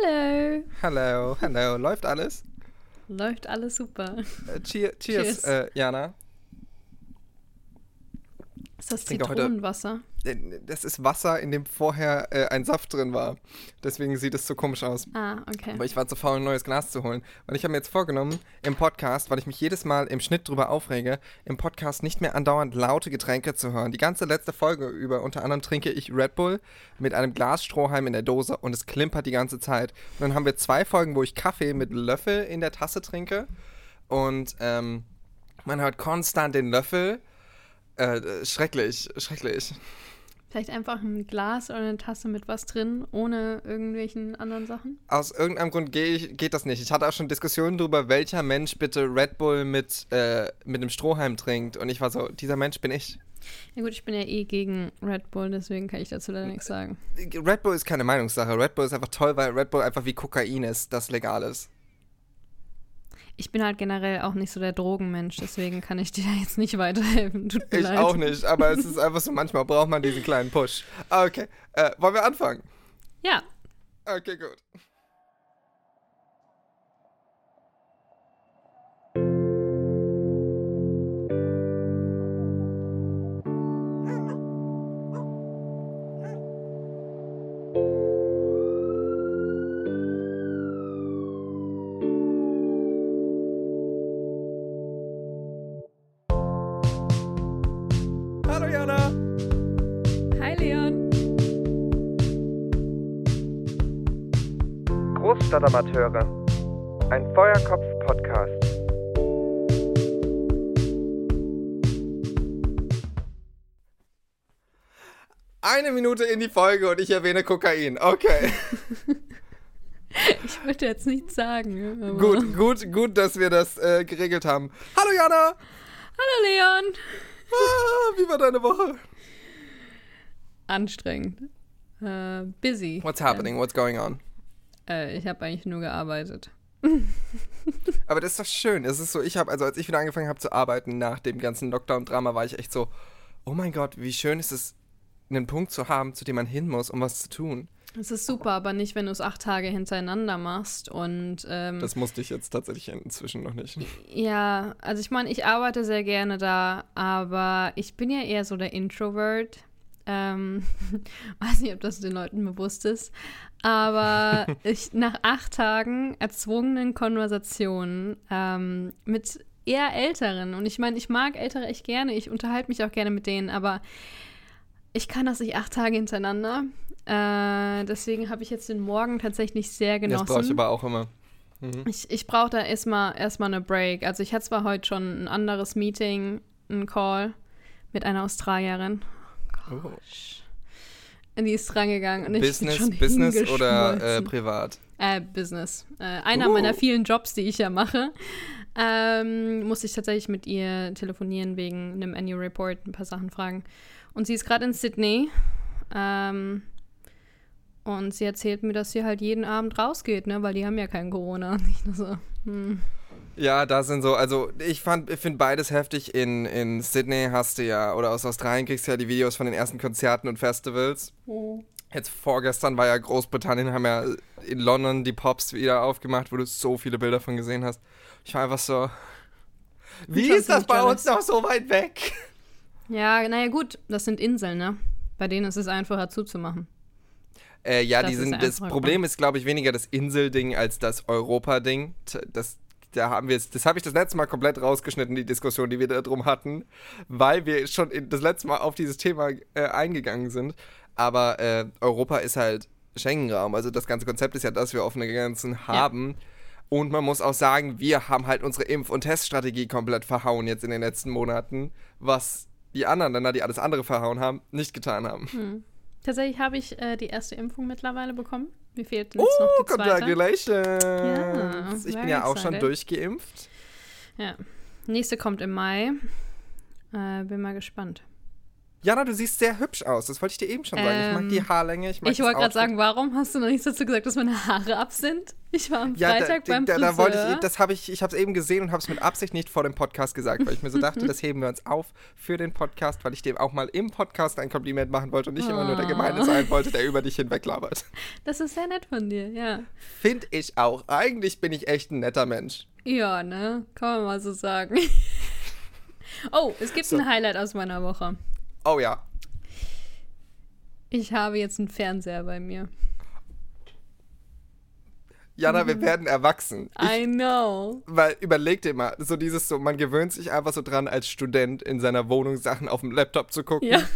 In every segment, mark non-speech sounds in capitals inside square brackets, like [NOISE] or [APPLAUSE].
Hallo. Hallo, hallo. Läuft alles? Läuft alles super. Äh, cheer, cheers, Cheers. Äh, Jana. Ist das Zitronenwasser? Äh, Das ist Wasser, in dem vorher äh, ein Saft drin war. Deswegen sieht es so komisch aus. Ah, okay. Aber ich war zu faul, ein neues Glas zu holen. Und ich habe mir jetzt vorgenommen, im Podcast, weil ich mich jedes Mal im Schnitt drüber aufrege, im Podcast nicht mehr andauernd laute Getränke zu hören. Die ganze letzte Folge über, unter anderem trinke ich Red Bull mit einem Glas Strohhalm in der Dose und es klimpert die ganze Zeit. Und dann haben wir zwei Folgen, wo ich Kaffee mit Löffel in der Tasse trinke. Und ähm, man hört konstant den Löffel. Äh, schrecklich, schrecklich. Vielleicht einfach ein Glas oder eine Tasse mit was drin, ohne irgendwelchen anderen Sachen? Aus irgendeinem Grund geh geht das nicht. Ich hatte auch schon Diskussionen darüber, welcher Mensch bitte Red Bull mit, äh, mit einem Strohhalm trinkt. Und ich war so, dieser Mensch bin ich. Ja gut, ich bin ja eh gegen Red Bull, deswegen kann ich dazu leider nichts sagen. Red Bull ist keine Meinungssache. Red Bull ist einfach toll, weil Red Bull einfach wie Kokain ist, das legal ist. Ich bin halt generell auch nicht so der Drogenmensch, deswegen kann ich dir da jetzt nicht weiterhelfen. Tut mir Ich leid. auch nicht, aber es ist einfach so, manchmal braucht man diesen kleinen Push. Ah, Okay, äh, wollen wir anfangen? Ja, Okay, gut. Großstadtamateure. Ein Feuerkopf-Podcast. Eine Minute in die Folge und ich erwähne Kokain. Okay. [LAUGHS] Ich würde jetzt nichts sagen. Aber gut, gut, gut, dass wir das äh, geregelt haben. Hallo Jana. Hallo Leon. Ah, wie war deine Woche? Anstrengend. Äh, busy. What's happening? What's going on? Äh, ich habe eigentlich nur gearbeitet. [LAUGHS] Aber das ist doch schön. Es ist so, ich habe, also als ich wieder angefangen habe zu arbeiten nach dem ganzen Lockdown-Drama, war ich echt so, oh mein Gott, wie schön ist es, einen Punkt zu haben, zu dem man hin muss, um was zu tun. Es ist super, aber nicht, wenn du es acht Tage hintereinander machst. Und ähm, Das musste ich jetzt tatsächlich inzwischen noch nicht. ja, also ich meine, ich arbeite sehr gerne da, aber ich bin ja eher so der Introvert. Ähm, [LAUGHS] weiß nicht, ob das den Leuten bewusst ist. Aber [LAUGHS] ich nach acht Tagen erzwungenen Konversationen ähm, mit eher Älteren, und ich meine, ich mag Ältere echt gerne, ich unterhalte mich auch gerne mit denen, aber ich kann das nicht acht Tage hintereinander. Äh, deswegen habe ich jetzt den Morgen tatsächlich sehr Das genossen. brauche ich aber auch immer. Mhm. Ich, ich brauche da erstmal erstmal eine Break. Also ich hatte zwar heute schon ein anderes Meeting, einen Call mit einer Australierin. Oh. Und die ist drangegangen und ich bin Business, schon Business oder äh, privat? Äh, Business. Äh, einer Uh. meiner vielen Jobs, die ich ja mache. Ähm, musste ich tatsächlich mit ihr telefonieren wegen einem Annual Report, ein paar Sachen fragen. Und sie ist gerade in Sydney. Ähm, und sie erzählt mir, dass sie halt jeden Abend rausgeht, ne? Weil die haben ja kein Corona. [LAUGHS] Und ich nur so, hm. Ja, da sind so, also ich fand, ich finde beides heftig. In, in Sydney hast du ja, oder aus Australien kriegst du ja die Videos von den ersten Konzerten und Festivals. Jetzt vorgestern war ja Großbritannien, haben ja in London die Pops wieder aufgemacht, wo du so viele Bilder von gesehen hast. Ich war einfach so. Wie ist das bei uns noch so weit weg? Ja, naja, gut, das sind Inseln, ne? Bei denen ist es einfacher zuzumachen. Äh, ja, Das sind, das Problem ist, glaube ich, weniger das Inselding als das Europa-Ding. Das, da haben wir es- das habe ich das letzte Mal komplett rausgeschnitten, die Diskussion, die wir da drum hatten, weil wir schon in, das letzte Mal auf dieses Thema äh, eingegangen sind. Aber äh, Europa ist halt Schengen-Raum. Also das ganze Konzept ist ja, dass wir offene Grenzen haben. Und man muss auch sagen, wir haben halt unsere Impf- und Teststrategie komplett verhauen jetzt in den letzten Monaten, was die anderen Länder, die alles andere verhauen haben, nicht getan haben. Tatsächlich habe ich äh, die erste Impfung mittlerweile bekommen. Mir fehlt jetzt Oh, noch die zweite. congratulations! Ja, ich bin ja auch schon durchgeimpft. Ja. Nächste kommt im Mai. Äh, bin mal gespannt. Jana, du siehst sehr hübsch aus. Das wollte ich dir eben schon sagen. ich mag die Ähm, Haarlänge. Ich, mag Ich wollte gerade sagen, warum hast du noch nichts dazu gesagt, dass meine Haare ab sind? Ich war am Ja, Freitag da, beim da, Friseur. da wollte ich, das habe ich, ich habe es eben gesehen und habe es mit Absicht nicht vor dem Podcast gesagt, weil ich mir so dachte, das heben wir uns auf für den Podcast, weil ich dem auch mal im Podcast ein Kompliment machen wollte und nicht immer nur der Gemeinde Oh. sein wollte, der über dich hinweglabert. Das ist sehr nett von dir, ja. Finde ich auch. Eigentlich bin ich echt ein netter Mensch. Ja, ne? Kann man mal so sagen. [LAUGHS] oh, es gibt So. ein Highlight aus meiner Woche. Oh ja. Ich habe jetzt einen Fernseher bei mir. Jana, wir werden erwachsen. Ich, I know. weil überleg dir mal, so dieses so, man gewöhnt sich einfach so dran, als Student in seiner Wohnung Sachen auf dem Laptop zu gucken. Ja. [LAUGHS]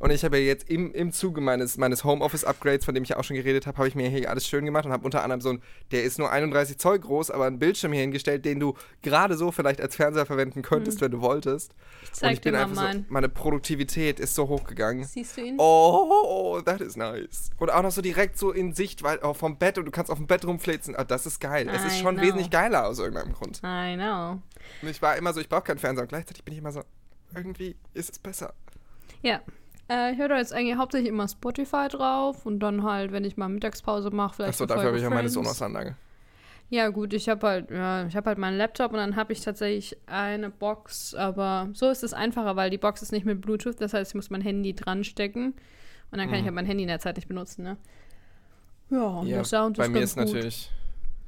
Und ich habe ja jetzt im, im Zuge meines, meines Homeoffice-Upgrades, von dem ich ja auch schon geredet habe, habe ich mir hier alles schön gemacht und habe unter anderem so ein, der ist nur 31 Zoll groß, aber einen Bildschirm hier hingestellt, den du gerade so vielleicht als Fernseher verwenden könntest, wenn du wolltest. Ich und zeig ich bin dir mal einfach so, meine Produktivität ist so hochgegangen. Siehst du ihn? Oh, that is nice. Und auch noch so direkt so in Sicht, weil auch vom Bett und du kannst auf dem Bett rumflitzen. Ah, das ist geil. es ist schon know. wesentlich geiler aus irgendeinem Grund. I know. Und ich war immer so, ich brauche keinen Fernseher und gleichzeitig bin ich immer so, irgendwie ist es besser. Ja. Äh, ich höre da jetzt eigentlich hauptsächlich immer Spotify drauf und dann halt, wenn ich mal Mittagspause mache, vielleicht Achso, dafür habe ich ja meine. Sonos-Anlage. Ja, gut, ich habe halt, ja, ich habe halt meinen Laptop und dann habe ich tatsächlich eine Box, aber so ist es einfacher, weil die Box ist nicht mit Bluetooth, das heißt, ich muss mein Handy dran stecken und dann kann ich Mhm. halt mein Handy in der Zeit nicht benutzen, ne? Ja, Ja, der Sound bei ist mir ganz ist gut. natürlich,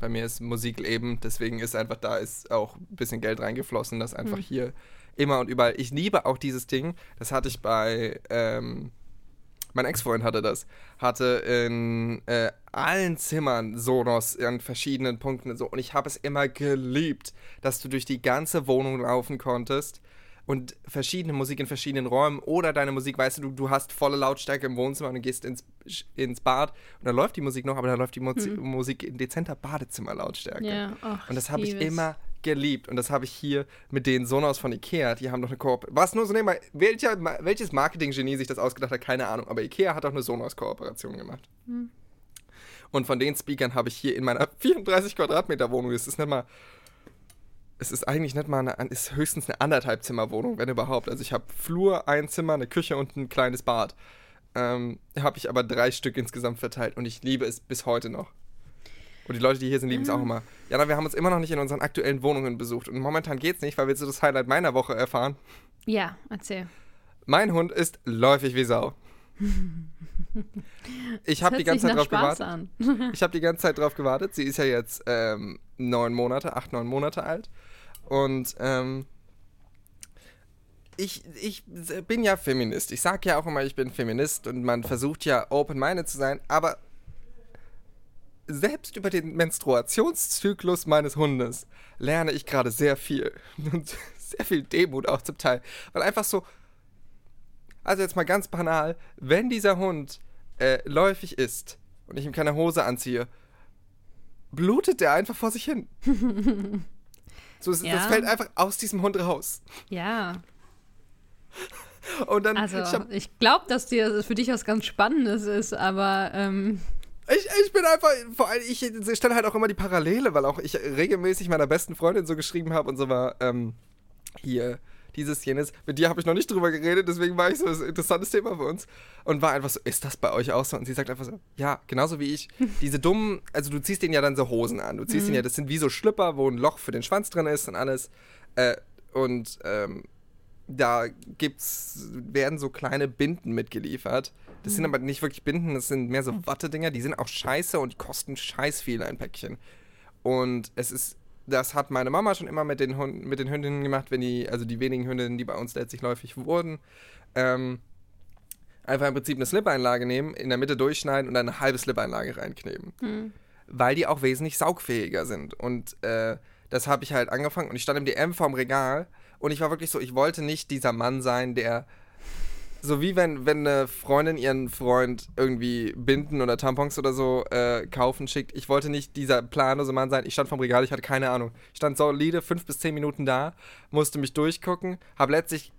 bei mir ist Musik Leben, deswegen ist einfach da ist auch ein bisschen Geld reingeflossen, das einfach Hm. hier immer und überall. Ich liebe auch dieses Ding, das hatte ich bei, ähm, mein Ex-Freund hatte das, hatte in äh, allen Zimmern Sonos an verschiedenen Punkten und so und ich habe es immer geliebt, dass du durch die ganze Wohnung laufen konntest und verschiedene Musik in verschiedenen Räumen oder deine Musik, weißt du, du, hast volle Lautstärke im Wohnzimmer und du gehst ins, ins Bad und dann läuft die Musik noch, aber dann läuft die Muzi Musik in dezenter Badezimmerlautstärke. Ja, Und das habe ich immer geliebt. Und das habe ich hier mit den Sonos von Ikea. Die haben noch eine Kooperation. Was nur so nebenbei. Welcher, welches Marketing-Genie sich das ausgedacht hat, keine Ahnung. Aber Ikea hat auch eine Sonos-Kooperation gemacht. Hm. Und von den Speakern habe ich hier in meiner [LAUGHS] 34 Quadratmeter Wohnung, es ist nicht mal. Es ist eigentlich nicht mal eine, ist höchstens eine anderthalb Zimmer Wohnung, wenn überhaupt. Also ich habe Flur, ein Zimmer, eine Küche und ein kleines Bad. Ähm, habe ich aber drei Stück insgesamt verteilt und ich liebe es bis heute noch. Und die Leute, die hier sind, lieben es auch immer. Jana, wir haben uns immer noch nicht in unseren aktuellen Wohnungen besucht. Und momentan geht's nicht, weil willst du das Highlight meiner Woche erfahren? Ja, erzähl. Mein Hund ist läufig wie Sau. Ich habe die ganze Zeit drauf Spaß gewartet. Ich habe die ganze Zeit drauf gewartet. Sie ist ja jetzt ähm, neun Monate, acht, neun Monate alt. Und ähm, ich, ich bin ja Feminist. Ich sage ja auch immer, ich bin Feminist und man versucht ja open-minded zu sein, aber selbst über den Menstruationszyklus meines Hundes lerne ich gerade sehr viel. [LAUGHS] Und sehr viel Demut auch zum Teil. Weil einfach so, also jetzt mal ganz banal, wenn dieser Hund äh, läufig ist und ich ihm keine Hose anziehe, blutet der einfach vor sich hin. [LAUGHS] so, Ja. Das fällt einfach aus diesem Hund raus. Ja, Und dann, also ich, ich glaube, dass dir für dich was ganz Spannendes ist, aber ähm, ich, ich bin einfach, vor allem, ich stelle halt auch immer die Parallele, weil auch ich regelmäßig meiner besten Freundin so geschrieben habe und so war, ähm, hier, dieses, jenes. Mit dir habe ich noch nicht drüber geredet, deswegen war ich so, das ist ein interessantes Thema für uns. Und war einfach so, ist das bei euch auch so? Und sie sagt einfach so, ja, genauso wie ich. [LAUGHS] Diese dummen, also du ziehst denen ja dann so Hosen an. Du ziehst denen ja, das sind wie so Schlüpper, wo ein Loch für den Schwanz drin ist und alles. Äh, und ähm, da gibt's, werden so kleine Binden mitgeliefert. Das sind aber nicht wirklich Binden, das sind mehr so Wattedinger. Die sind auch scheiße und die kosten scheiß viel ein Päckchen. Und es ist, das hat meine Mama schon immer mit den, Hunden, mit den Hündinnen gemacht, wenn die, also die wenigen Hündinnen, die bei uns letztlich läufig wurden. Ähm, einfach im Prinzip eine Slip-Einlage nehmen, in der Mitte durchschneiden und dann eine halbe Slip-Einlage reinkneben. hm. Weil die auch wesentlich saugfähiger sind. Und äh, das habe ich halt angefangen und ich stand im DM vorm Regal und ich war wirklich so, ich wollte nicht dieser Mann sein, der so wie wenn, wenn eine Freundin ihren Freund irgendwie Binden oder Tampons oder so äh, kaufen schickt. Ich wollte nicht dieser planlose Mann sein. Ich stand vorm Regal, ich hatte keine Ahnung. Ich stand solide fünf bis zehn Minuten da, musste mich durchgucken, habe letztlich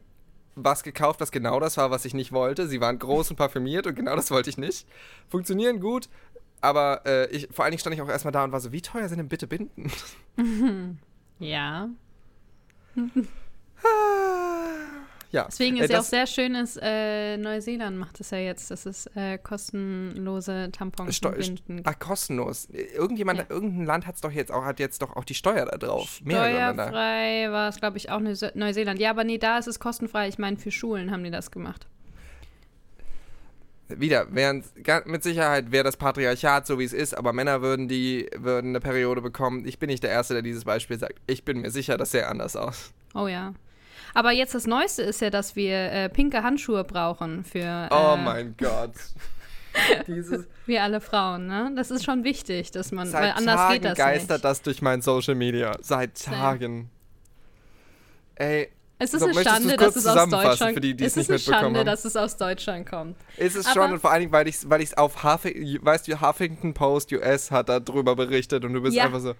was gekauft, was genau das war, was ich nicht wollte. Sie waren groß und parfümiert und genau das wollte ich nicht. Funktionieren gut, aber äh, ich, vor allen Dingen stand ich auch erstmal da und war so, wie teuer sind denn bitte Binden? [LAUGHS] ja. [LAUGHS] Ja. Deswegen Äh, ist ja auch das- sehr schön, ist, äh, Neuseeland macht es ja jetzt, dass es äh, kostenlose Tampons Steu- Binden Ah, kostenlos. Irgendjemand, Ja. irgendein Land hat es doch jetzt auch, hat jetzt doch auch die Steuer da drauf. Steuerfrei war es, glaube ich, auch Neuse Neuseeland. Ja, aber nee, da ist es kostenfrei. Ich meine, für Schulen haben die das gemacht. Wieder, während mit Sicherheit wäre das Patriarchat so wie es ist, aber Männer würden die würden eine Periode bekommen. Ich bin nicht der Erste, der dieses Beispiel sagt. Ich bin mir sicher, das sähe anders aus. Oh ja. Aber jetzt das Neueste ist ja, dass wir äh, pinke Handschuhe brauchen für Oh äh, mein Gott. [LAUGHS] Dieses wir alle Frauen, ne? Das ist schon wichtig, dass man, weil seit anders Tagen geht das geistert nicht. das durch mein Social Media. Seit. Tagen. Ey, Es ist So, eine Schande, dass es aus zusammenfassen Deutschland für die, die es ist eine Schande, haben? dass es aus Deutschland kommt. ist es Aber- schon und vor allen Dingen, weil ich es weil ich's auf Huffington, weißt du, Huffington Post US hat da drüber berichtet und du bist Ja. einfach so,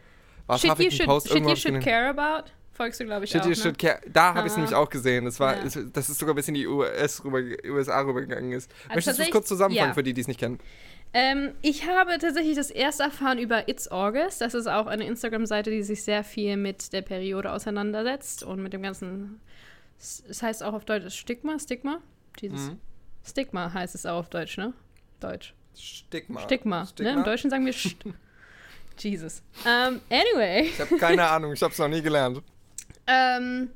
was Shit you Huffington should, Post shit you should care about. Folgst du, glaube ich, Shit, auch, you ne? Da habe ich es nämlich auch gesehen. Das, war, Ja. es- das ist sogar bis in die US rüber, USA rübergegangen ist. Also Möchtest du es kurz zusammenfangen ja. für die, die es nicht kennen? Ähm, ich habe tatsächlich das erst erfahren über It's August. Das ist auch eine Instagram-Seite, die sich sehr viel mit der Periode auseinandersetzt und mit dem ganzen. Es heißt auch auf Deutsch Stigma, Stigma? Jesus. Mhm. Stigma heißt es auch auf Deutsch, ne? Deutsch. Stigma. Stigma. Ne? Im Deutschen sagen wir St [LAUGHS] Jesus. Ähm, anyway. Ich habe keine Ahnung, ich habe es noch nie gelernt. Ähm,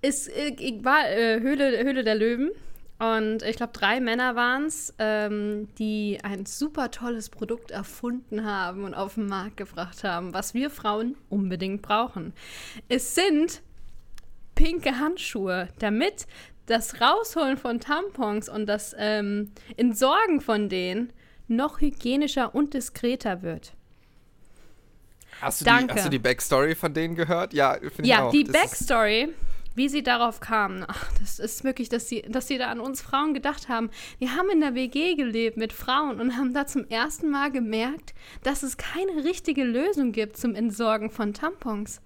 es äh, war äh, Höhle, Höhle der Löwen und ich glaube, drei Männer waren es, ähm, die ein super tolles Produkt erfunden haben und auf den Markt gebracht haben, was wir Frauen unbedingt brauchen. Es sind pinke Handschuhe, damit das Rausholen von Tampons und das ähm, Entsorgen von denen noch hygienischer und diskreter wird. Hast du, Danke. Die, hast du die Backstory von denen gehört? Ja, finde ich Ja, auch. die Das Backstory, wie sie darauf kamen, ach, das ist wirklich, dass sie, dass sie da an uns Frauen gedacht haben. Wir haben in der WG gelebt mit Frauen und haben da zum ersten Mal gemerkt, dass es keine richtige Lösung gibt zum Entsorgen von Tampons.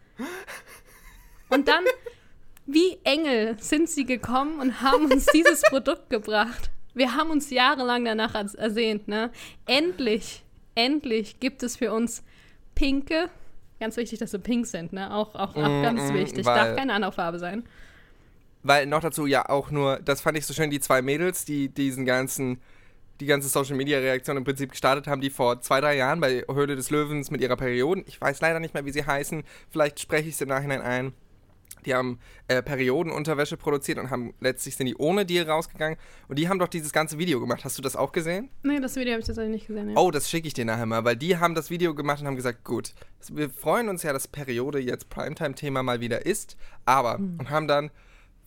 Und dann, [LAUGHS] wie Engel, sind sie gekommen und haben uns dieses Produkt gebracht. Wir haben uns jahrelang danach ers- ersehnt, ne? Endlich, endlich gibt es für uns pinke, ganz wichtig, dass sie pink sind, ne? Auch, auch, auch Mm, ganz mm, wichtig. Darf keine andere Farbe sein. Weil noch dazu ja auch nur, das fand ich so schön, die zwei Mädels, die diesen ganzen, die ganze Social Media Reaktion im Prinzip gestartet haben, die vor zwei, drei Jahren bei Höhle des Löwens mit ihrer Perioden, ich weiß leider nicht mehr, wie sie heißen, vielleicht spreche ich es im Nachhinein ein. Die haben äh, Periodenunterwäsche produziert und haben letztlich sind die ohne Deal rausgegangen und die haben doch dieses ganze Video gemacht. Hast du das auch gesehen? Nee, das Video habe ich tatsächlich nicht gesehen. Ja. Oh, das schicke ich dir nachher mal, weil die haben das Video gemacht und haben gesagt, gut, wir freuen uns ja, dass Periode jetzt Primetime-Thema mal wieder ist, aber und haben dann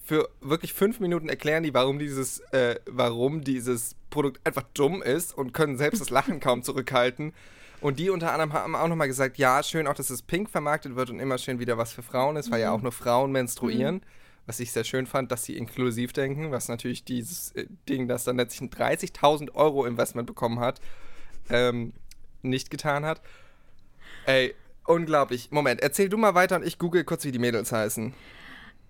für wirklich fünf Minuten erklären die, warum dieses, äh, warum dieses Produkt einfach dumm ist und können selbst das Lachen kaum zurückhalten. Und die unter anderem haben auch nochmal gesagt, ja, schön auch, dass es pink vermarktet wird und immer schön wieder was für Frauen ist, weil ja auch nur Frauen menstruieren. Was ich sehr schön fand, dass sie inklusiv denken, was natürlich dieses äh, Ding, das dann letztlich ein 30.000 Euro Investment bekommen hat, ähm, nicht getan hat. Ey, unglaublich. Moment, erzähl du mal weiter und ich google kurz, wie die Mädels heißen.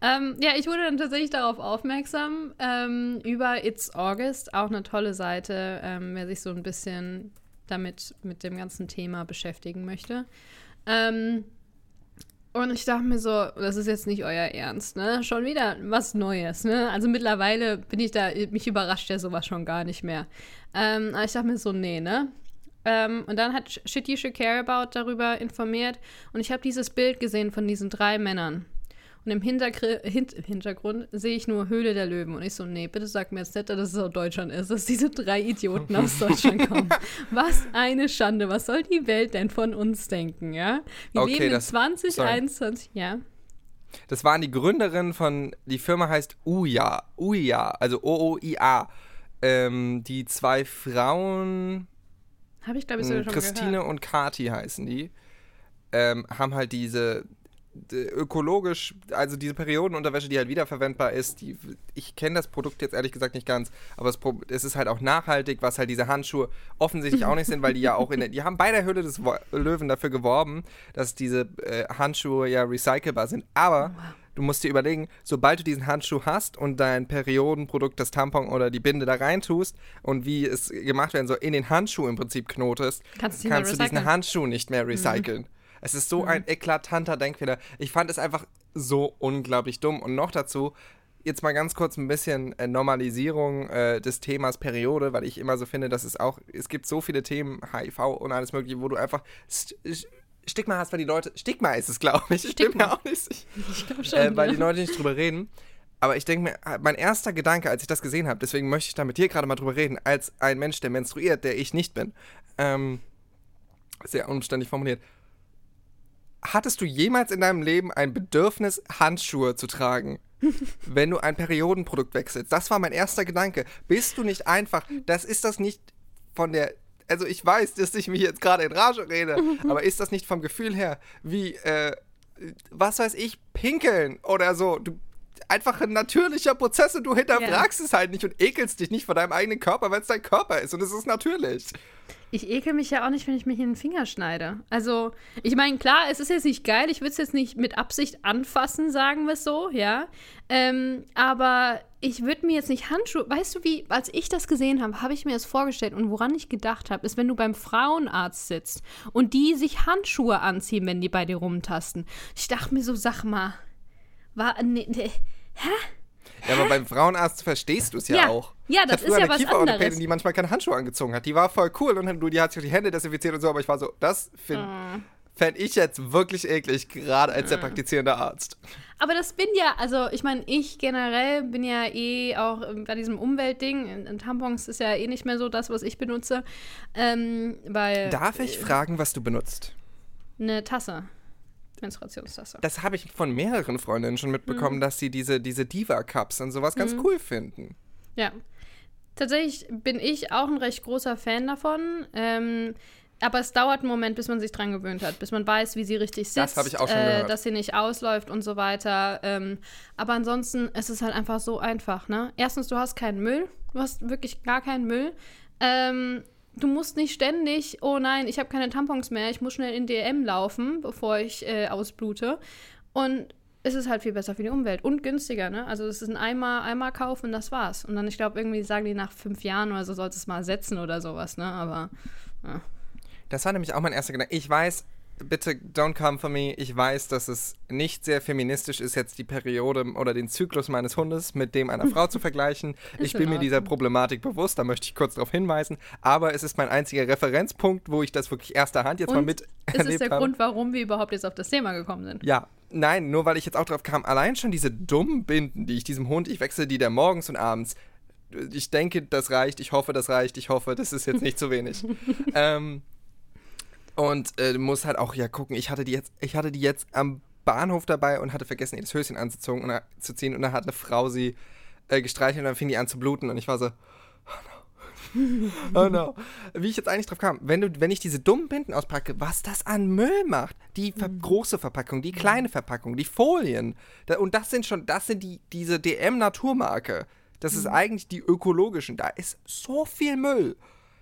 Ähm, ja, ich wurde dann tatsächlich darauf aufmerksam ähm, über It's August, auch eine tolle Seite, ähm, wer sich so ein bisschen damit mit dem ganzen Thema beschäftigen möchte. Ähm, und ich dachte mir so, das ist jetzt nicht euer Ernst, ne? Schon wieder was Neues, ne? Also mittlerweile bin ich da, mich überrascht ja sowas schon gar nicht mehr. Ähm, aber ich dachte mir so, nee, ne? Ähm, und dann hat Shit You Should Care About darüber informiert und ich habe dieses Bild gesehen von diesen drei Männern. Und im Hintergr Hint Hintergrund sehe ich nur Höhle der Löwen. Und ich so, nee, bitte sag mir jetzt nicht, dass es aus Deutschland ist, dass diese drei Idioten aus [LAUGHS] Deutschland kommen. Was eine Schande. Was soll die Welt denn von uns denken, ja? Wir Okay, leben in das- 2021, ja. Das waren die Gründerinnen von, die Firma heißt Uya, Uya, also O-O-I-A. Ähm, die zwei Frauen, Habe ich, glaube ich, sogar schon Christine gehört. und Kati heißen die, ähm, haben halt diese ökologisch, also diese Periodenunterwäsche, die halt wiederverwendbar ist, die, ich kenne das Produkt jetzt ehrlich gesagt nicht ganz, aber es, es ist halt auch nachhaltig, was halt diese Handschuhe offensichtlich auch nicht sind, weil die ja auch in der, die haben bei der Höhle des Wo Löwen dafür geworben, dass diese äh, Handschuhe ja recycelbar sind, aber du musst dir überlegen, sobald du diesen Handschuh hast und dein Periodenprodukt, das Tampon oder die Binde da reintust und wie es gemacht werden soll, in den Handschuh im Prinzip knotest, Kannst kannst du diesen. Handschuh nicht mehr recyceln. Es ist so ein eklatanter Denkfehler. Ich fand es einfach so unglaublich dumm. Und noch dazu, jetzt mal ganz kurz ein bisschen äh, Normalisierung äh, des Themas Periode, weil ich immer so finde, dass es auch, es gibt so viele Themen, HIV und alles mögliche, wo du einfach Stigma hast, weil die Leute, Stigma ist es, glaube ich, ich bin mir auch nicht sicher, ich glaube schon, äh, weil ja. die Leute nicht drüber reden. Aber ich denke mir, mein erster Gedanke, als ich das gesehen habe, deswegen möchte ich da mit dir gerade mal drüber reden, als ein Mensch, der menstruiert, der ich nicht bin, ähm, sehr umständlich formuliert, hattest du jemals in deinem Leben ein Bedürfnis, Handschuhe zu tragen? [LAUGHS] wenn du ein Periodenprodukt wechselst. Das war mein erster Gedanke. Bist du nicht einfach, das ist das nicht von der, also ich weiß, dass ich mich jetzt gerade in Rage rede, [LAUGHS] aber ist das nicht vom Gefühl her wie, äh, was weiß ich, pinkeln oder so? Du, einfach ein natürlicher Prozess und du hinterfragst ja. es halt nicht und ekelst dich nicht vor deinem eigenen Körper, weil es dein Körper ist und es ist natürlich. Ich ekel mich ja auch nicht, wenn ich mich in den Finger schneide. Also, ich meine, klar, es ist jetzt nicht geil, ich würde es jetzt nicht mit Absicht anfassen, sagen wir es so, ja. Ähm, aber ich würde mir jetzt nicht Handschuhe. Weißt du, wie, als ich das gesehen habe, habe ich mir das vorgestellt und woran ich gedacht habe, ist, wenn du beim Frauenarzt sitzt und die sich Handschuhe anziehen, wenn die bei dir rumtasten. Ich dachte mir so, sag mal, war. Nee, nee, hä? Ja, aber beim Frauenarzt verstehst du es ja, ja, auch. Ja, das ist ja eine was anderes. die manchmal keine Handschuhe angezogen hat. Die war voll cool und du, die hat sich die Hände desinfiziert und so, aber ich war so, das finde mm. fänd ich jetzt wirklich eklig, gerade als mm. der praktizierende Arzt. Aber das bin ja, also ich meine, ich generell bin ja eh auch bei diesem Umweltding, in Tampons ist ja eh nicht mehr so das, was ich benutze. Ähm, weil, Darf ich äh, fragen, was du benutzt? Eine Tasse. Menstruationstasse. Das habe ich von mehreren Freundinnen schon mitbekommen, mhm. dass sie diese, diese Diva-Cups und sowas ganz mhm. cool finden. Ja. Tatsächlich bin ich auch ein recht großer Fan davon. Ähm, aber es dauert einen Moment, bis man sich dran gewöhnt hat, bis man weiß, wie sie richtig sitzt, das äh, dass sie nicht ausläuft und so weiter. Ähm, aber ansonsten ist es halt einfach so einfach. Ne? Erstens, du hast keinen Müll, du hast wirklich gar keinen Müll. Ähm, du musst nicht ständig, oh nein, ich habe keine Tampons mehr, ich muss schnell in DM laufen, bevor ich äh, ausblute. Und es ist halt viel besser für die Umwelt und günstiger, ne? Also es ist ein Eimer, Eimer kaufen und das war's. Und dann, ich glaube, irgendwie sagen die nach fünf Jahren oder so, sollst du es mal ersetzen oder sowas, ne? Aber ja. Das war nämlich auch mein erster Gedanke. Ich weiß, bitte don't come for me. Ich weiß, dass es nicht sehr feministisch ist, jetzt die Periode oder den Zyklus meines Hundes mit dem einer Frau zu [LAUGHS] vergleichen. ich bin mir dieser Problematik bewusst, da möchte ich kurz darauf hinweisen. Aber es ist mein einziger Referenzpunkt, wo ich das wirklich erster Hand jetzt Und mal mit ist es der habe. Grund, warum wir überhaupt jetzt auf das Thema gekommen sind? Ja, nein, nur weil ich jetzt auch drauf kam. Allein schon diese dummen Binden, die ich diesem Hund, ich wechsle die der morgens und abends. Ich denke, das reicht. Ich hoffe, das reicht. Ich hoffe, das ist jetzt nicht zu wenig. [LAUGHS] ähm, und äh, muss halt auch ja gucken, ich hatte die jetzt, ich hatte die jetzt am Bahnhof dabei und hatte vergessen, ihr das Höschen anzuziehen und, zu ziehen. Und dann hat eine Frau sie äh, gestreichelt und dann fing die an zu bluten und ich war so, oh no. [LAUGHS] oh no. Wie ich jetzt eigentlich drauf kam, wenn, du, wenn ich diese dummen Binden auspacke, was das an Müll macht. Die ver mhm. große Verpackung, die kleine Verpackung, die Folien. Da, und das sind schon, das sind die, diese DM-Naturmarke. Das mhm. ist eigentlich die ökologischen. Da ist so viel Müll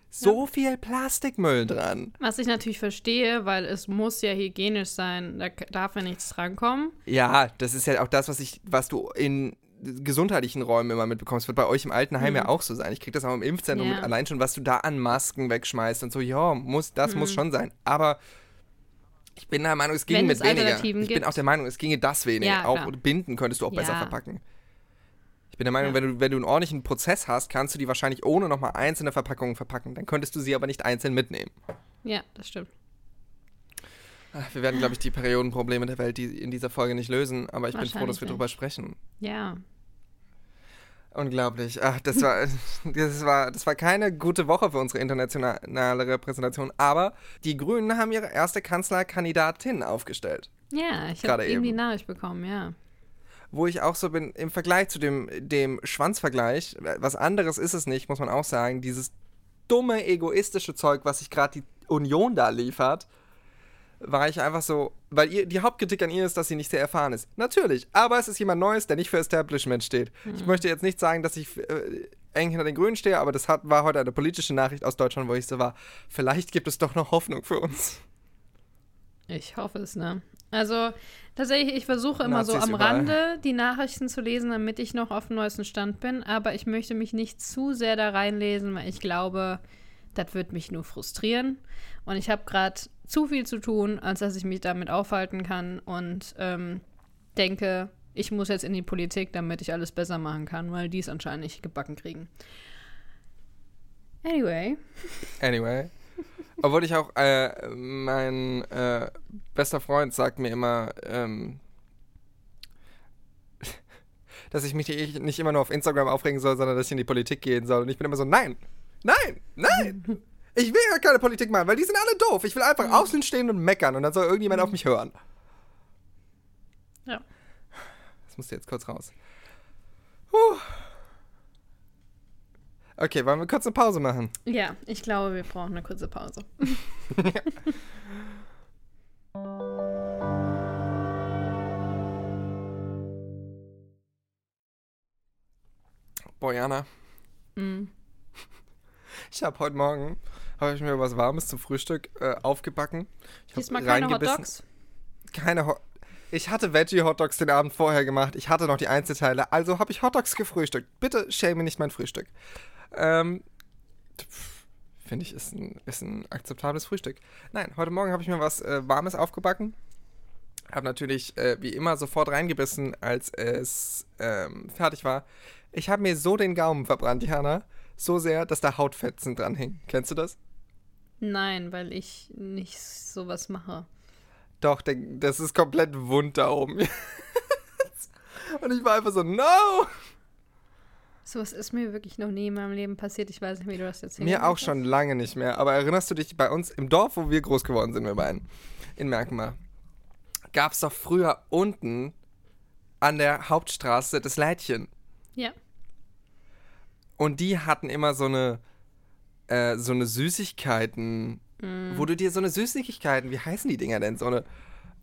so ja. viel Plastikmüll dran. Was ich natürlich verstehe, weil es muss ja hygienisch sein, da darf ja nichts drankommen. Ja, das ist ja auch das, was ich, was du in gesundheitlichen Räumen immer mitbekommst. Wird bei euch im Altenheim mhm. ja auch so sein. Ich kriege das auch im Impfzentrum ja. mit. Allein schon, was du da an Masken wegschmeißt und so, ja, muss, das mhm. muss schon sein. Aber ich bin der Meinung, es ginge mit weniger. Ich gibt. bin auch der Meinung, es ginge das weniger. Ja, auch Binden könntest du auch ja. besser verpacken. Ich bin der Meinung, ja. wenn, du, wenn du einen ordentlichen Prozess hast, kannst du die wahrscheinlich ohne nochmal einzelne Verpackungen verpacken. Dann könntest du sie aber nicht einzeln mitnehmen. Ja, das stimmt. Wir werden, glaube ich, die Periodenprobleme der Welt die in dieser Folge nicht lösen, aber ich bin froh, dass wir darüber sprechen. Ja. Unglaublich. Ach, das war, [LAUGHS] das war, das war keine gute Woche für unsere internationale Repräsentation. Aber die Grünen haben ihre erste Kanzlerkandidatin aufgestellt. Ja, ich habe eben die Nachricht bekommen, ja wo ich auch so bin, im Vergleich zu dem, dem Schwanzvergleich, was anderes ist es nicht, muss man auch sagen, dieses dumme, egoistische Zeug, was sich gerade die Union da liefert, war ich einfach so, weil ihr, die Hauptkritik an ihr ist, dass sie nicht sehr erfahren ist. Natürlich, aber es ist jemand Neues, der nicht für Establishment steht. Mhm. Ich möchte jetzt nicht sagen, dass ich äh, eng hinter den Grünen stehe, aber das hat, war heute eine politische Nachricht aus Deutschland, wo ich so war, vielleicht gibt es doch noch Hoffnung für uns. Ich hoffe es, ne? Also tatsächlich, ich versuche immer Nazis so am überall. Rande die Nachrichten zu lesen, damit ich noch auf dem neuesten Stand bin. Aber ich möchte mich nicht zu sehr da reinlesen, weil ich glaube, das wird mich nur frustrieren. Und ich habe gerade zu viel zu tun, als dass ich mich damit aufhalten kann. Und ähm, denke, ich muss jetzt in die Politik, damit ich alles besser machen kann, weil die es anscheinend nicht gebacken kriegen. Anyway. Anyway. Obwohl ich auch, äh, mein äh, bester Freund sagt mir immer, ähm, [LAUGHS] dass ich mich nicht immer nur auf Instagram aufregen soll, sondern dass ich in die Politik gehen soll. Und ich bin immer so, nein, nein, nein. Ich will ja keine Politik machen, weil die sind alle doof. Ich will einfach außen stehen und meckern und dann soll irgendjemand auf mich hören. Ja. Das musste jetzt kurz raus. Puh. Okay, wollen wir kurz eine Pause machen? Ja, ich glaube, wir brauchen eine kurze Pause. [LAUGHS] Bojana. Mm. Ich habe heute Morgen habe ich mir was Warmes zum Frühstück äh, aufgebacken. Ich Diesmal keine Hot Dogs? Keine Hot Ich hatte Veggie Hot Dogs den Abend vorher gemacht. Ich hatte noch die Einzelteile, also habe ich Hot Dogs gefrühstückt. Bitte schäme nicht mein Frühstück. Ähm, Finde ich, ist ein, ist ein akzeptables Frühstück. Nein, heute Morgen habe ich mir was äh, Warmes aufgebacken. Habe natürlich äh, wie immer sofort reingebissen, als es ähm, fertig war. Ich habe mir so den Gaumen verbrannt, Jana. So sehr, dass da Hautfetzen dran hängen. Kennst du das? Nein, weil ich nicht sowas mache. Doch, der, das ist komplett wund da oben. [LAUGHS] Und ich war einfach so, no! Sowas ist mir wirklich noch nie in meinem Leben passiert. Ich weiß nicht, wie du das jetzt Mir auch schon lange nicht mehr. Aber erinnerst du dich bei uns im Dorf, wo wir groß geworden sind, wir beiden, in Merkmar, gab es doch früher unten an der Hauptstraße das Lädchen. Ja. Und die hatten immer so eine, äh, so eine Süßigkeiten, Mm. wo du dir so eine Süßigkeiten, wie heißen die Dinger denn? So, eine,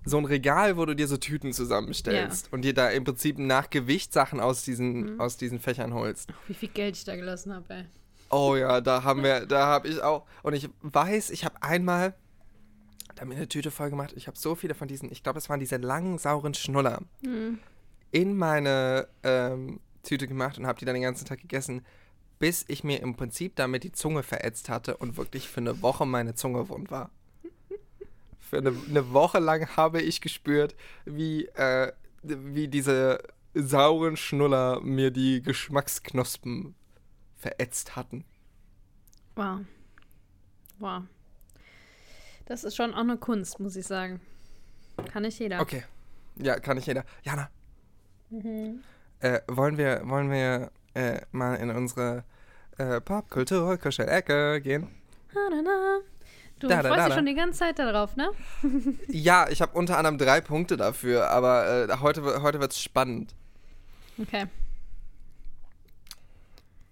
so ein Regal, wo du dir so Tüten zusammenstellst und dir da im Prinzip nach Gewicht Sachen aus diesen, aus diesen Fächern holst. Wie viel Geld ich da gelassen habe, ey. Oh ja, da haben wir, da habe ich auch. Und ich weiß, ich habe einmal da eine Tüte voll gemacht. Ich habe so viele von diesen, ich glaube, es waren diese langen, sauren Schnuller, Hm. in meine ähm, Tüte gemacht und habe die dann den ganzen Tag gegessen, bis ich mir im Prinzip damit die Zunge verätzt hatte und wirklich für eine Woche meine Zunge wund war. Für eine, eine Woche lang habe ich gespürt, wie, äh, wie diese sauren Schnuller mir die Geschmacksknospen verätzt hatten. Wow. Wow. Das ist schon auch eine Kunst, muss ich sagen. Kann nicht jeder. Okay. Ja, kann nicht jeder. Jana. Äh, wollen wir, wollen wir äh, mal in unsere äh, Popkultur-Kuschel-Ecke gehen? Na, na, na. Du Da, da, freust da, dich schon die ganze Zeit darauf, ne? [LAUGHS] Ja, ich habe unter anderem drei Punkte dafür, aber äh, heute, heute wird's spannend. Okay.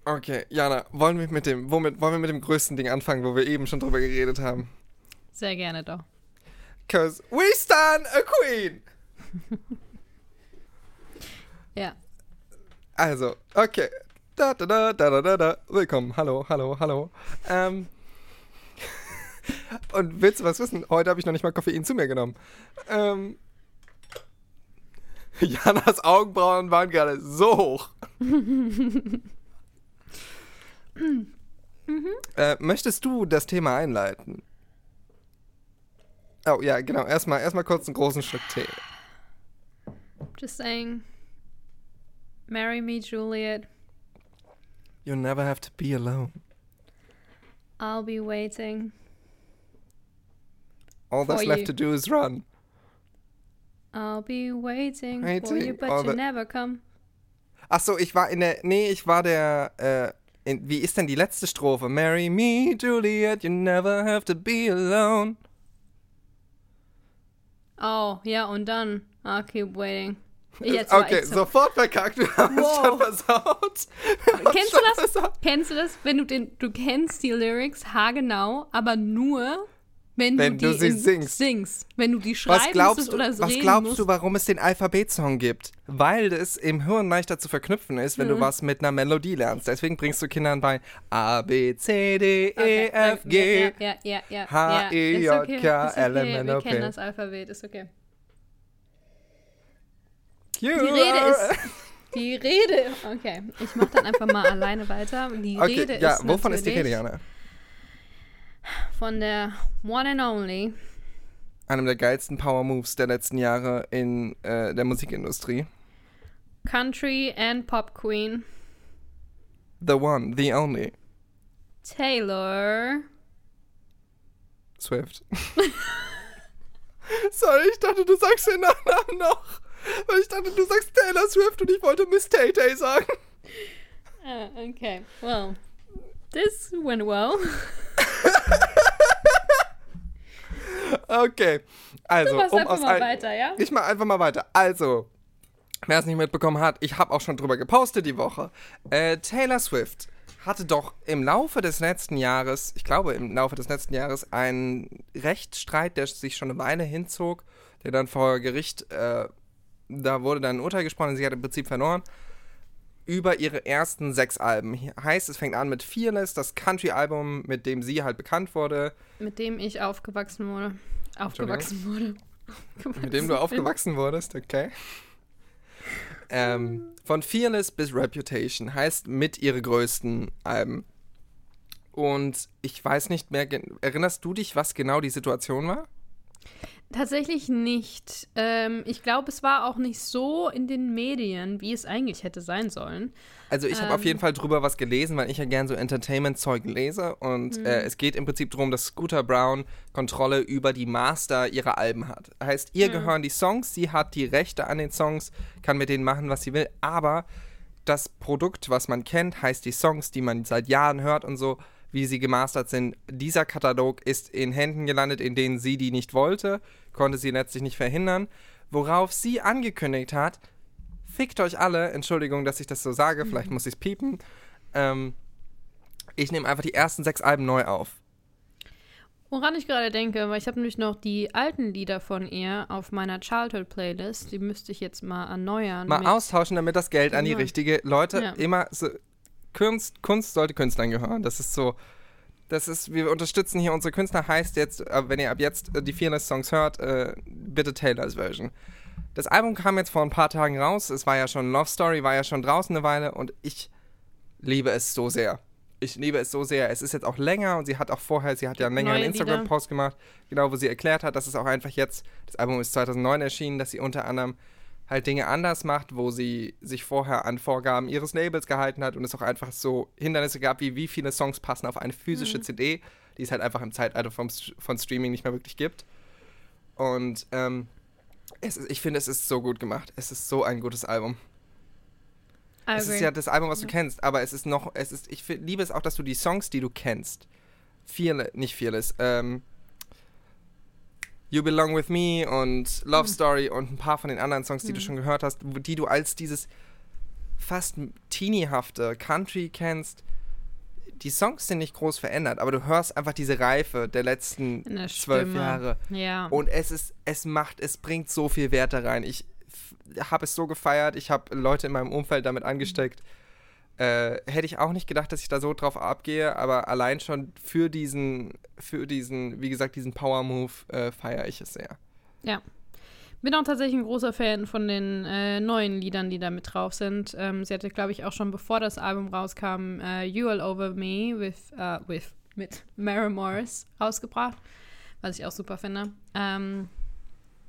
Okay, Jana, wollen wir mit dem, womit, wollen wir mit dem größten Ding anfangen, wo wir eben schon drüber geredet haben? Sehr gerne doch. Cause we stand a queen! [LAUGHS] Ja. Also, okay. Da, da, da, da, da, da, da. Willkommen. Hallo, hallo, hallo. Ähm. Und willst du was wissen? Heute habe ich noch nicht mal Koffein zu mir genommen. Ähm. [LAUGHS] Janas Augenbrauen waren gerade so hoch. äh, möchtest du das Thema einleiten? Oh ja, genau. Erstmal erstmal kurz einen großen Schluck Tee. Just saying. Marry me, Juliet. You never have to be alone. I'll be waiting. All that's For left you. to do is run. I'll be waiting, for Waiting, you, but all you the- never come. Ach so, ich war in der. Nee, ich war der. Äh, in, wie ist denn die letzte Strophe? Marry me, Juliet, you never have to be alone. Oh, ja, und dann. I'll keep waiting. Jetzt war okay, ich so. sofort verkackt, wir haben es Wow. schon versaut. Wir Kennst du schon das? versaut. Kennst du das, wenn du den, du kennst die Lyrics haargenau, aber nur, wenn, Wenn du du die sie in- singst. singst. Wenn du die schreiben Was glaubst, musst du, oder was reden glaubst musst. du, warum es den Alphabetsong gibt? Weil es im Hirn leichter zu verknüpfen ist, wenn du Mhm. was mit einer Melodie lernst. Deswegen bringst du Kindern bei A, B, C, D, E, Okay, F, G. Ja, ja, ja, ja. H, ist J, okay, K, L, M. N, Wir O, P. kennen das Alphabet, ist okay. Die Die Rede ist. Die Rede. Okay, ich mach dann einfach mal alleine weiter. Die Okay, Rede ja, ist wovon ist die Rede, Jana? Von der One and Only einem der geilsten Power Moves der letzten Jahre in äh, der Musikindustrie. Country and Pop Queen. The one, the only. Taylor. Swift. [LAUGHS] Sorry, ich dachte, du sagst den Nachnamen noch. Weil ich dachte, du sagst Taylor Swift und ich wollte Miss Tay Tay sagen. Uh, okay, well, this went well. [LAUGHS] okay, also. Du machst um einfach aus mal weiter, ja? Ich mach einfach mal weiter. Also, wer es nicht mitbekommen hat, ich habe auch schon drüber gepostet die Woche. Äh, Taylor Swift hatte doch im Laufe des letzten Jahres, ich glaube im Laufe des letzten Jahres, einen Rechtsstreit, der sich schon eine Weile hinzog, der dann vor Gericht, äh, da wurde dann ein Urteil gesprochen sie hat im Prinzip verloren, über ihre ersten sechs Alben. Heißt, es fängt an mit Fearless, das Country-Album, mit dem sie halt bekannt wurde, Mit dem ich aufgewachsen wurde. Aufgewachsen wurde. mit dem du aufgewachsen wurdest, okay. Ähm, von Fearless bis Reputation heißt mit ihre größten Alben. Und ich weiß nicht mehr, erinnerst du dich, was genau die Situation war? Tatsächlich nicht. Ähm, ich glaube, es war auch nicht so in den Medien, wie es eigentlich hätte sein sollen. Also ich habe auf Ähm. jeden Fall drüber was gelesen, weil ich ja gern so Entertainment-Zeug lese. Und Mhm. äh, es geht im Prinzip darum, dass Scooter Brown Kontrolle über die Master ihrer Alben hat. Heißt, ihr Mhm. gehören die Songs, sie hat die Rechte an den Songs, kann mit denen machen, was sie will. Aber das Produkt, was man kennt, heißt die Songs, die man seit Jahren hört und so, wie sie gemastert sind. Dieser Katalog ist in Händen gelandet, in denen sie die nicht wollte, konnte sie letztlich nicht verhindern. Worauf sie angekündigt hat, fickt euch alle, Entschuldigung, dass ich das so sage, vielleicht muss ich es piepen. Ähm, ich nehme einfach die ersten sechs Alben neu auf. Woran ich gerade denke, weil ich habe nämlich noch die alten Lieder von ihr auf meiner Childhood-Playlist. Die müsste ich jetzt mal erneuern. Mal austauschen, damit das Geld an die Genau. richtige Leute Ja. immer so. Kunst, Kunst sollte Künstlern gehören. Das ist so. Das ist, wir unterstützen hier unsere Künstler. Heißt jetzt, äh, wenn ihr ab jetzt äh, die Fearless Songs hört, äh, bitte Taylors Version. Das Album kam jetzt vor ein paar Tagen raus. Es war ja schon Love Story, war ja schon draußen eine Weile und ich liebe es so sehr. Ich liebe es so sehr. Es ist jetzt auch länger und sie hat auch vorher, sie hat ja einen längeren Instagram-Post gemacht, genau, wo sie erklärt hat, dass es auch einfach jetzt, das Album ist 2009 erschienen, dass sie unter anderem halt Dinge anders macht, wo sie sich vorher an Vorgaben ihres Labels gehalten hat und es auch einfach so Hindernisse gab, wie wie viele Songs passen auf eine physische CD, die es halt einfach im Zeitalter vom, von Streaming nicht mehr wirklich gibt. Und ähm, es ist, ich finde, es ist so gut gemacht. Es ist so ein gutes Album. I Es ist agree. ja das Album, was du kennst, aber es ist noch, es ist, ich liebe es auch, dass du die Songs, die du kennst, Fearless, nicht Fearless, ähm, You Belong With Me und Love Story und ein paar von den anderen Songs, die du schon gehört hast, die du als dieses fast teeniehafte Country kennst. Die Songs sind nicht groß verändert, aber du hörst einfach diese Reife der letzten zwölf. Jahre. Ja. Und es ist, es macht, es bringt so viel Wert da rein. Ich habe es so gefeiert, ich habe Leute in meinem Umfeld damit angesteckt. Äh, hätte ich auch nicht gedacht, dass ich da so drauf abgehe, aber allein schon für diesen, für diesen, wie gesagt, diesen Power-Move äh, feiere ich es sehr. Ja. Bin auch tatsächlich ein großer Fan von den äh, neuen Liedern, die da mit drauf sind. Ähm, sie hatte, glaube ich, auch schon bevor das Album rauskam, äh, You All Over Me with, äh, with, mit Mara Morris rausgebracht, was ich auch super finde. Ähm,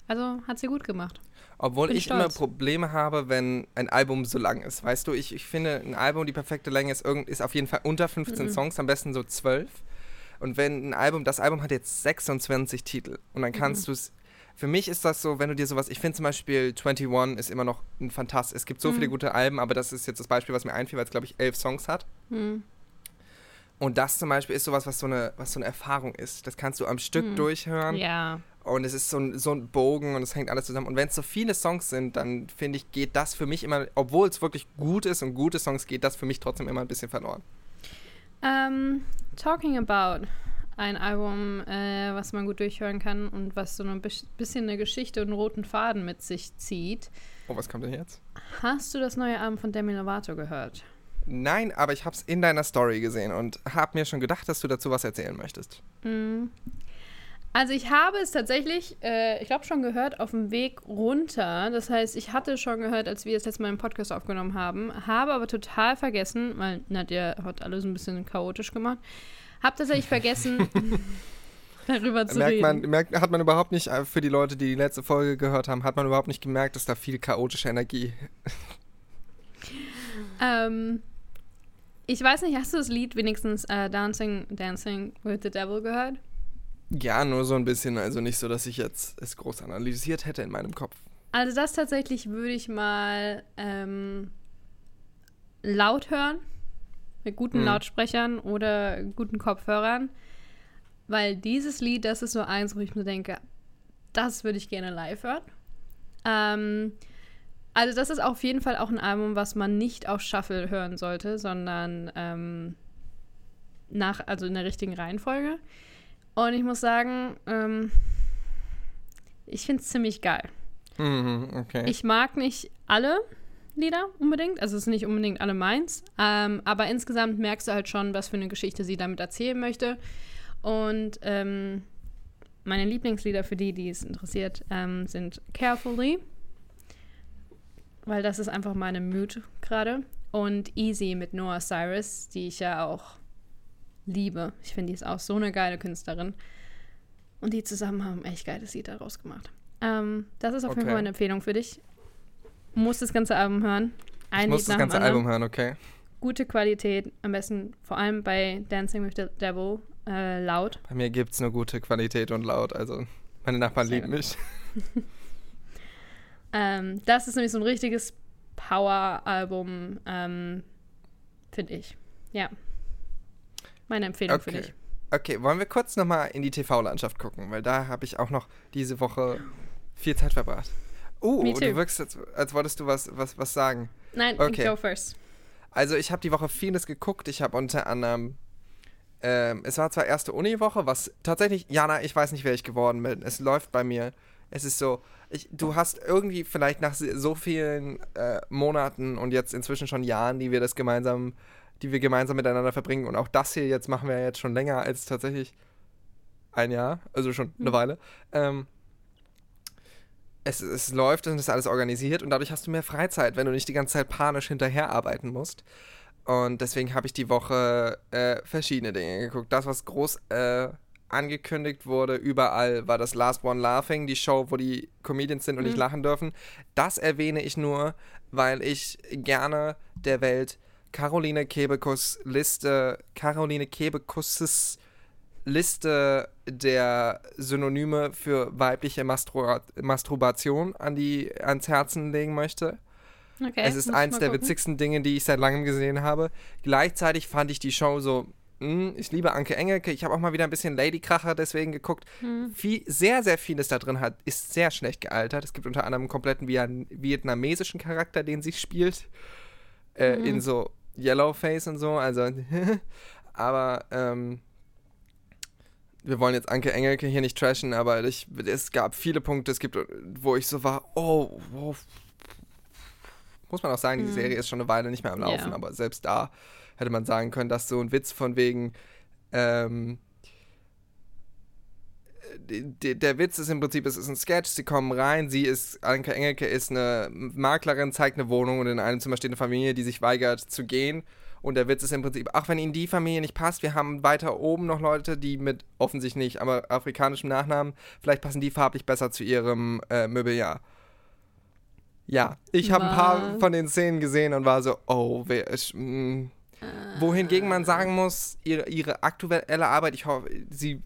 also hat sie gut gemacht. Obwohl Bin ich immer stolz. Probleme habe, wenn ein Album so lang ist. Weißt du, ich, ich finde, ein Album, die perfekte Länge ist, irgend, ist auf jeden Fall unter 15 Mhm. Songs, am besten so 12. Und wenn ein Album, das Album hat jetzt 26 Titel und dann kannst du es. Für mich ist das so, wenn du dir sowas, ich finde zum Beispiel 21 ist immer noch ein Fantast. Es gibt so Mhm. viele gute Alben, aber das ist jetzt das Beispiel, was mir einfiel, weil es, glaube ich, elf Songs hat. Hm. Und das zum Beispiel ist sowas, was so eine, was so eine Erfahrung ist. Das kannst du am Stück Mhm. durchhören. Ja. Und es ist so ein, so ein Bogen und es hängt alles zusammen. Und wenn es so viele Songs sind, dann finde ich, geht das für mich immer, obwohl es wirklich gut ist und gute Songs, geht das für mich trotzdem immer ein bisschen verloren. Ähm, Talking About. Ein Album, äh, was man gut durchhören kann und was so ein bis- bisschen eine Geschichte und einen roten Faden mit sich zieht. Oh, was kommt denn jetzt? Hast du das neue Album von Demi Lovato gehört? Nein, aber ich habe es in deiner Story gesehen und habe mir schon gedacht, dass du dazu was erzählen möchtest. Mm. Also ich habe es tatsächlich, äh, ich glaube schon gehört, auf dem Weg runter. Das heißt, ich hatte schon gehört, als wir es letztes Mal im Podcast aufgenommen haben, habe aber total vergessen, weil Nadja hat alles ein bisschen chaotisch gemacht, habe tatsächlich vergessen, [LAUGHS] darüber zu merkt reden. man, merkt, hat man überhaupt nicht, äh, für die Leute, die die letzte Folge gehört haben, hat man überhaupt nicht gemerkt, dass da viel chaotische Energie. [LAUGHS] Ähm, ich weiß nicht, hast du das Lied wenigstens äh, Dancing, Dancing with the Devil gehört? Ja, nur so ein bisschen, also nicht so, dass ich jetzt es groß analysiert hätte in meinem Kopf. Also das tatsächlich würde ich mal ähm, laut hören, mit guten Mhm. Lautsprechern oder guten Kopfhörern, weil dieses Lied, das ist so eins, wo ich mir denke, das würde ich gerne live hören. Ähm, also das ist auf jeden Fall auch ein Album, was man nicht auf Shuffle hören sollte, sondern ähm, nach, also in der richtigen Reihenfolge. Und ich muss sagen, ähm, ich finde es ziemlich geil. Mhm, okay. Ich mag nicht alle Lieder unbedingt, also es sind nicht unbedingt alle meins, ähm, aber insgesamt merkst du halt schon, was für eine Geschichte sie damit erzählen möchte. Und ähm, meine Lieblingslieder für die, die es interessiert, ähm, sind Carefully, weil das ist einfach meine Mood gerade. Und Easy mit Noah Cyrus, die ich ja auch liebe. Ich finde, die ist auch so eine geile Künstlerin. Und die zusammen haben echt geiles Lied daraus gemacht. Ähm, das ist auf jeden Okay. Fall meine Empfehlung für dich. Musst das ganze Album hören. Ein ich muss Lied das ganze. Album hören, okay? Gute Qualität, am besten vor allem bei Dancing with the Devil äh, laut. Bei mir gibt es nur gute Qualität und laut, also meine Nachbarn Sehr lieben gut. mich. [LAUGHS] Ähm, das ist nämlich so ein richtiges Power-Album, ähm, finde ich. Ja. Meine Empfehlung für Okay. dich. Okay, wollen wir kurz nochmal in die TV-Landschaft gucken, weil da habe ich auch noch diese Woche viel Zeit verbracht. Uh, Me du wirkst, als, als wolltest du was, was, was sagen. Nein, Okay. go first. Also ich habe die Woche vieles geguckt. Ich habe unter anderem, ähm, es war zwar erste Uni-Woche, was tatsächlich, Jana, ich weiß nicht, wer ich geworden bin. Es läuft bei mir. Es ist so, ich, du hast irgendwie vielleicht nach so vielen äh, Monaten und jetzt inzwischen schon Jahren, die wir das gemeinsam, die wir gemeinsam miteinander verbringen und auch das hier jetzt machen wir jetzt schon länger als tatsächlich ein Jahr, also schon eine Hm. Weile. Ähm, es, es läuft und es ist alles organisiert und dadurch hast du mehr Freizeit, wenn du nicht die ganze Zeit panisch hinterher arbeiten musst. Und deswegen habe ich die Woche äh, verschiedene Dinge geguckt. Das, was groß äh, angekündigt wurde, überall war das Last One Laughing, die Show, wo die Comedians sind und nicht Mhm. lachen dürfen. Das erwähne ich nur, weil ich gerne der Welt Caroline Kebekus Liste, Caroline Kebekus' Liste der Synonyme für weibliche Mastru Masturbation an die, ans Herzen legen möchte. Okay, es ist eins der gucken. witzigsten Dinge, die ich seit langem gesehen habe. Gleichzeitig fand ich die Show so, mh, ich liebe Anke Engelke, ich habe auch mal wieder ein bisschen Ladykracher deswegen geguckt. Hm. Viel, sehr, sehr vieles da drin hat, ist sehr schlecht gealtert. Es gibt unter anderem einen kompletten Viet- vietnamesischen Charakter, den sie spielt. Äh, Mhm. In so Yellowface und so, also [LAUGHS] aber ähm, wir wollen jetzt Anke Engelke hier nicht trashen, aber ich, es gab viele Punkte, es gibt, wo ich so war, oh, wow. Muss man auch sagen, die Mhm. Serie ist schon eine Weile nicht mehr am Laufen, Ja. aber selbst da hätte man sagen können, dass so ein Witz von wegen, ähm, der Witz ist im Prinzip, es ist ein Sketch, sie kommen rein, sie ist, Anke Engelke ist eine Maklerin, zeigt eine Wohnung und in einem Zimmer steht eine Familie, die sich weigert zu gehen. Und der Witz ist im Prinzip, ach, wenn Ihnen die Familie nicht passt, wir haben weiter oben noch Leute, die mit offensichtlich nicht, aber afrikanischem Nachnamen, vielleicht passen die farblich besser zu ihrem äh, Mobiliar. Ja, ich habe ein paar von den Szenen gesehen und war so, oh, wer ist. mm. Wohingegen man sagen muss, ihre, ihre aktuelle Arbeit, ich hoffe, sie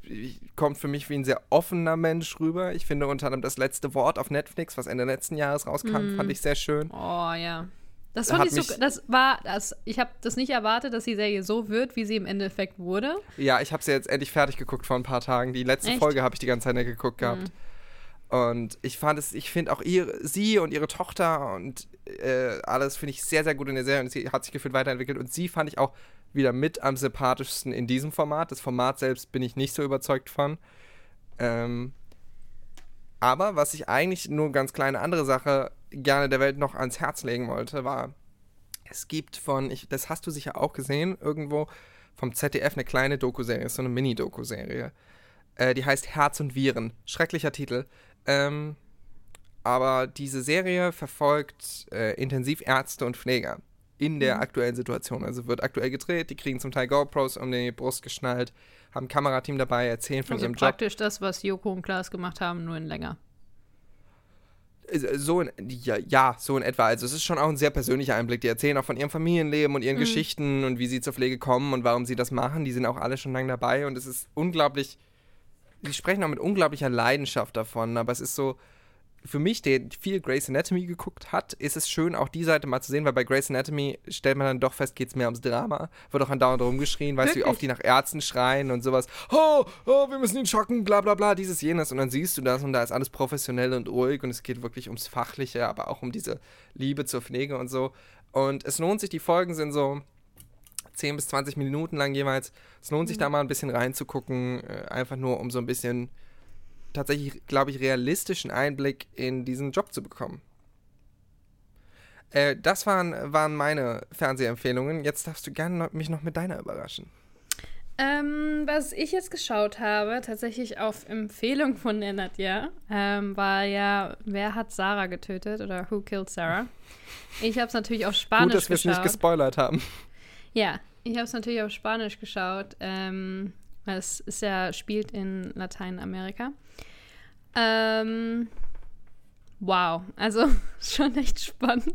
kommt für mich wie ein sehr offener Mensch rüber. Ich finde unter anderem das letzte Wort auf Netflix, was Ende letzten Jahres rauskam, Mhm. fand ich sehr schön. Oh ja. Das Hat fand ich so, das war, das, ich habe das nicht erwartet, dass die Serie so wird, wie sie im Endeffekt wurde. Ja, ich habe sie jetzt endlich fertig geguckt vor ein paar Tagen. Die letzte Echt? Folge habe ich die ganze Zeit nicht geguckt gehabt. Und ich fand es, ich finde auch ihre, sie und ihre Tochter und äh, alles finde ich sehr, sehr gut in der Serie und sie hat sich gefühlt weiterentwickelt. Und sie fand ich auch wieder mit am sympathischsten in diesem Format. Das Format selbst bin ich nicht so überzeugt von. Ähm, aber was ich eigentlich nur ganz kleine andere Sache gerne der Welt noch ans Herz legen wollte, war, es gibt von, ich, das hast du sicher auch gesehen, irgendwo vom ZDF eine kleine Doku-Serie, so eine Mini-Doku-Serie. Äh, die heißt Herz und Viren. Schrecklicher Titel. Ähm, aber diese Serie verfolgt äh, Intensivärzte und Pfleger. in der mhm. aktuellen Situation. Also wird aktuell gedreht, die kriegen zum Teil GoPros um die Brust geschnallt, haben ein Kamerateam dabei, erzählen von also ihrem praktisch Job. praktisch das, was Joko und Klaas gemacht haben, nur in länger. Äh, so in, ja, ja, so in etwa. Also es ist schon auch ein sehr persönlicher Einblick. Die erzählen auch von ihrem Familienleben und ihren mhm. Geschichten und wie sie zur Pflege kommen und warum sie das machen. Die sind auch alle schon lange dabei und es ist unglaublich. Die sprechen auch mit unglaublicher Leidenschaft davon, aber es ist so, für mich, der viel Grey's Anatomy geguckt hat, ist es schön, auch die Seite mal zu sehen, weil bei Grey's Anatomy stellt man dann doch fest, geht es mehr ums Drama. Wird auch andauernd rumgeschrien, weißt du, wie oft die nach Ärzten schreien und sowas. Oh, oh, wir müssen ihn schocken, bla bla bla, dieses, jenes. Und dann siehst du das und da ist alles professionell und ruhig und es geht wirklich ums Fachliche, aber auch um diese Liebe zur Pflege und so. Und es lohnt sich, die Folgen sind so 10 bis 20 Minuten lang jeweils. Es lohnt sich mhm. da mal ein bisschen reinzugucken, äh, einfach nur um so ein bisschen tatsächlich, glaube ich, realistischen Einblick in diesen Job zu bekommen. Äh, das waren, waren meine Fernsehempfehlungen. Jetzt darfst du gerne mich noch mit deiner überraschen. Ähm, was ich jetzt geschaut habe, tatsächlich auf Empfehlung von Nadja, ähm, war ja, wer hat Sarah getötet oder Who Killed Sarah? Ich habe es natürlich auf Spanisch geschaut. Gut, dass wir es nicht gespoilert haben. Ja, ich habe es natürlich auf Spanisch geschaut. Ähm, es ist ja, spielt in Lateinamerika. Ähm, wow, also [LAUGHS] schon echt spannend.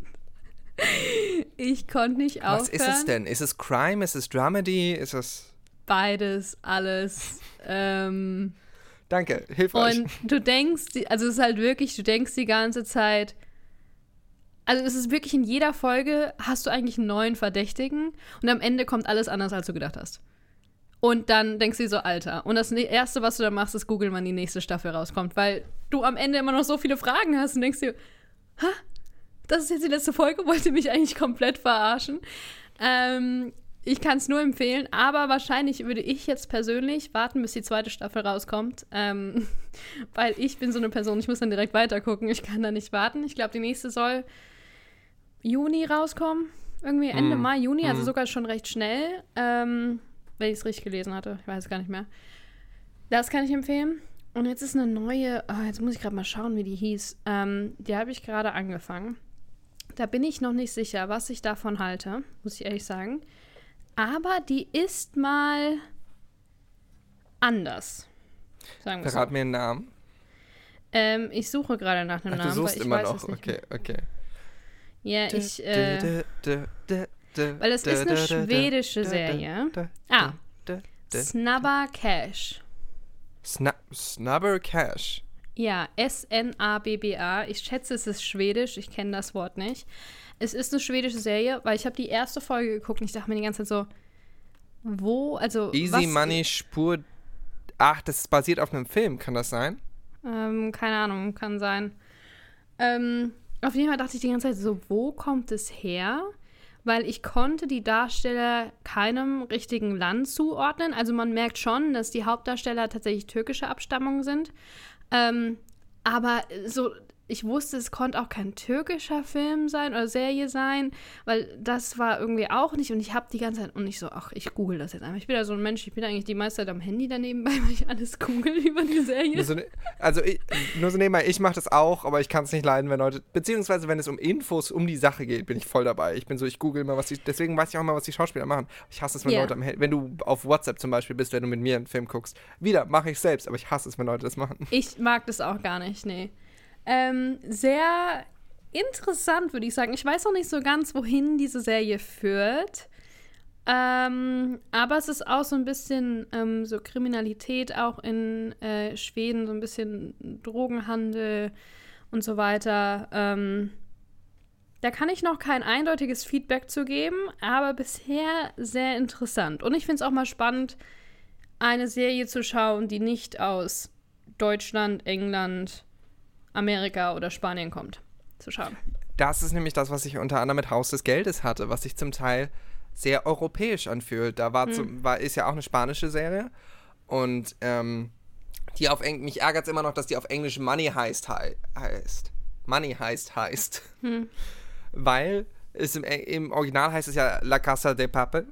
Ich konnte nicht aufhören. Was ist es denn? Ist es Crime? Ist es Dramedy? Ist es beides, alles. Ähm, Danke, hilfreich. Und du denkst, also es ist halt wirklich, du denkst die ganze Zeit, also es ist wirklich in jeder Folge hast du eigentlich einen neuen Verdächtigen und am Ende kommt alles anders, als du gedacht hast. Und dann denkst du dir so, Alter. Und das Erste, was du dann machst, ist googeln, wann die nächste Staffel rauskommt. Weil du am Ende immer noch so viele Fragen hast und denkst dir, ha, das ist jetzt die letzte Folge, [LAUGHS] wollte mich eigentlich komplett verarschen. Ähm, ich kann es nur empfehlen, aber wahrscheinlich würde ich jetzt persönlich warten, bis die zweite Staffel rauskommt. Ähm, [LAUGHS] weil ich bin so eine Person, ich muss dann direkt weitergucken. Ich kann da nicht warten. Ich glaube, die nächste soll Juni rauskommen. Irgendwie Ende mm. Mai, Juni, also mm. sogar schon recht schnell. Ähm, wenn ich es richtig gelesen hatte. Ich weiß es gar nicht mehr. Das kann ich empfehlen. Und jetzt ist eine neue, oh, jetzt muss ich gerade mal schauen, wie die hieß. Ähm, die habe ich gerade angefangen. Da bin ich noch nicht sicher, was ich davon halte, muss ich ehrlich sagen. Aber die ist mal anders. Sagen Verrat so. mir einen Namen. Ähm, ich suche gerade nach einem Ach, Namen. Du suchst immer noch, okay, okay. Ja, ich. Äh, weil es ist eine schwedische Serie. Ah. Snabba Cash. Sna Snabber Cash. Ja, S-N-A-B-B-A. Ich schätze, es ist schwedisch. Ich kenne das Wort nicht. Es ist eine schwedische Serie, weil ich habe die erste Folge geguckt und ich dachte mir die ganze Zeit so, wo, also Easy was, Money Spur. Ach, das ist basiert auf einem Film, kann das sein? Ähm, keine Ahnung, kann sein. Ähm, auf jeden Fall dachte ich die ganze Zeit so, wo kommt es her? weil ich konnte die Darsteller keinem richtigen Land zuordnen. Also man merkt schon, dass die Hauptdarsteller tatsächlich türkische Abstammung sind. Ähm, aber so ich wusste, es konnte auch kein türkischer Film sein oder Serie sein, weil das war irgendwie auch nicht. Und ich habe die ganze Zeit und ich so, ach, ich google das jetzt einfach. Ich bin ja so ein Mensch, ich bin eigentlich die meiste Zeit am Handy daneben, [LAUGHS] weil ich alles google über die Serie. Nur so, ne, also ich, nur so nebenbei, ich mache das auch, aber ich kann es nicht leiden, wenn Leute, beziehungsweise wenn es um Infos um die Sache geht, bin ich voll dabei. Ich bin so, ich google mal, was die, deswegen weiß ich auch mal, was die Schauspieler machen. Ich hasse es, wenn yeah. Leute am Handy, wenn du auf WhatsApp zum Beispiel bist, wenn du mit mir einen Film guckst. Wieder, mache ich selbst, aber ich hasse es, wenn Leute das machen. Ich mag das auch gar nicht, nee. Ähm, sehr interessant, würde ich sagen. Ich weiß noch nicht so ganz, wohin diese Serie führt. Ähm, aber es ist auch so ein bisschen ähm, so Kriminalität auch in äh, Schweden, so ein bisschen Drogenhandel und so weiter. Ähm, da kann ich noch kein eindeutiges Feedback zu geben, aber bisher sehr interessant. Und ich finde es auch mal spannend, eine Serie zu schauen, die nicht aus Deutschland, England, Amerika oder Spanien kommt, zu schauen. Das ist nämlich das, was ich unter anderem mit Haus des Geldes hatte, was sich zum Teil sehr europäisch anfühlt. Da war, hm. zum, war ist ja auch eine spanische Serie und ähm, die auf Englisch, mich ärgert es immer noch, dass die auf Englisch Money heißt, heißt. Money heißt heißt. Hm. [LAUGHS] Weil es im, im, Original heißt es ja La Casa de Papel.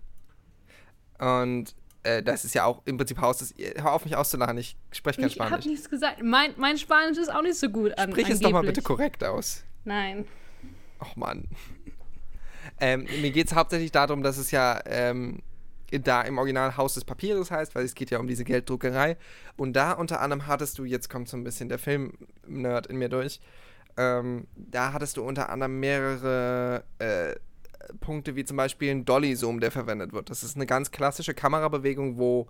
Und äh, das ist ja auch im Prinzip Haus des. Hör auf, mich auszulachen, ich spreche kein Spanisch. Ich habe nichts gesagt. Mein, mein Spanisch ist auch nicht so gut an. Sprich es doch mal bitte korrekt aus. Nein. Ach Mann. Ähm, mir geht es hauptsächlich darum, dass es ja ähm, da im Original Haus des Papieres heißt, weil es geht ja um diese Gelddruckerei. Und da unter anderem hattest du, jetzt kommt so ein bisschen der Film-Nerd in mir durch, ähm, da hattest du unter anderem mehrere äh, Punkte, wie zum Beispiel ein Dolly-Zoom, der verwendet wird. Das ist eine ganz klassische Kamerabewegung, wo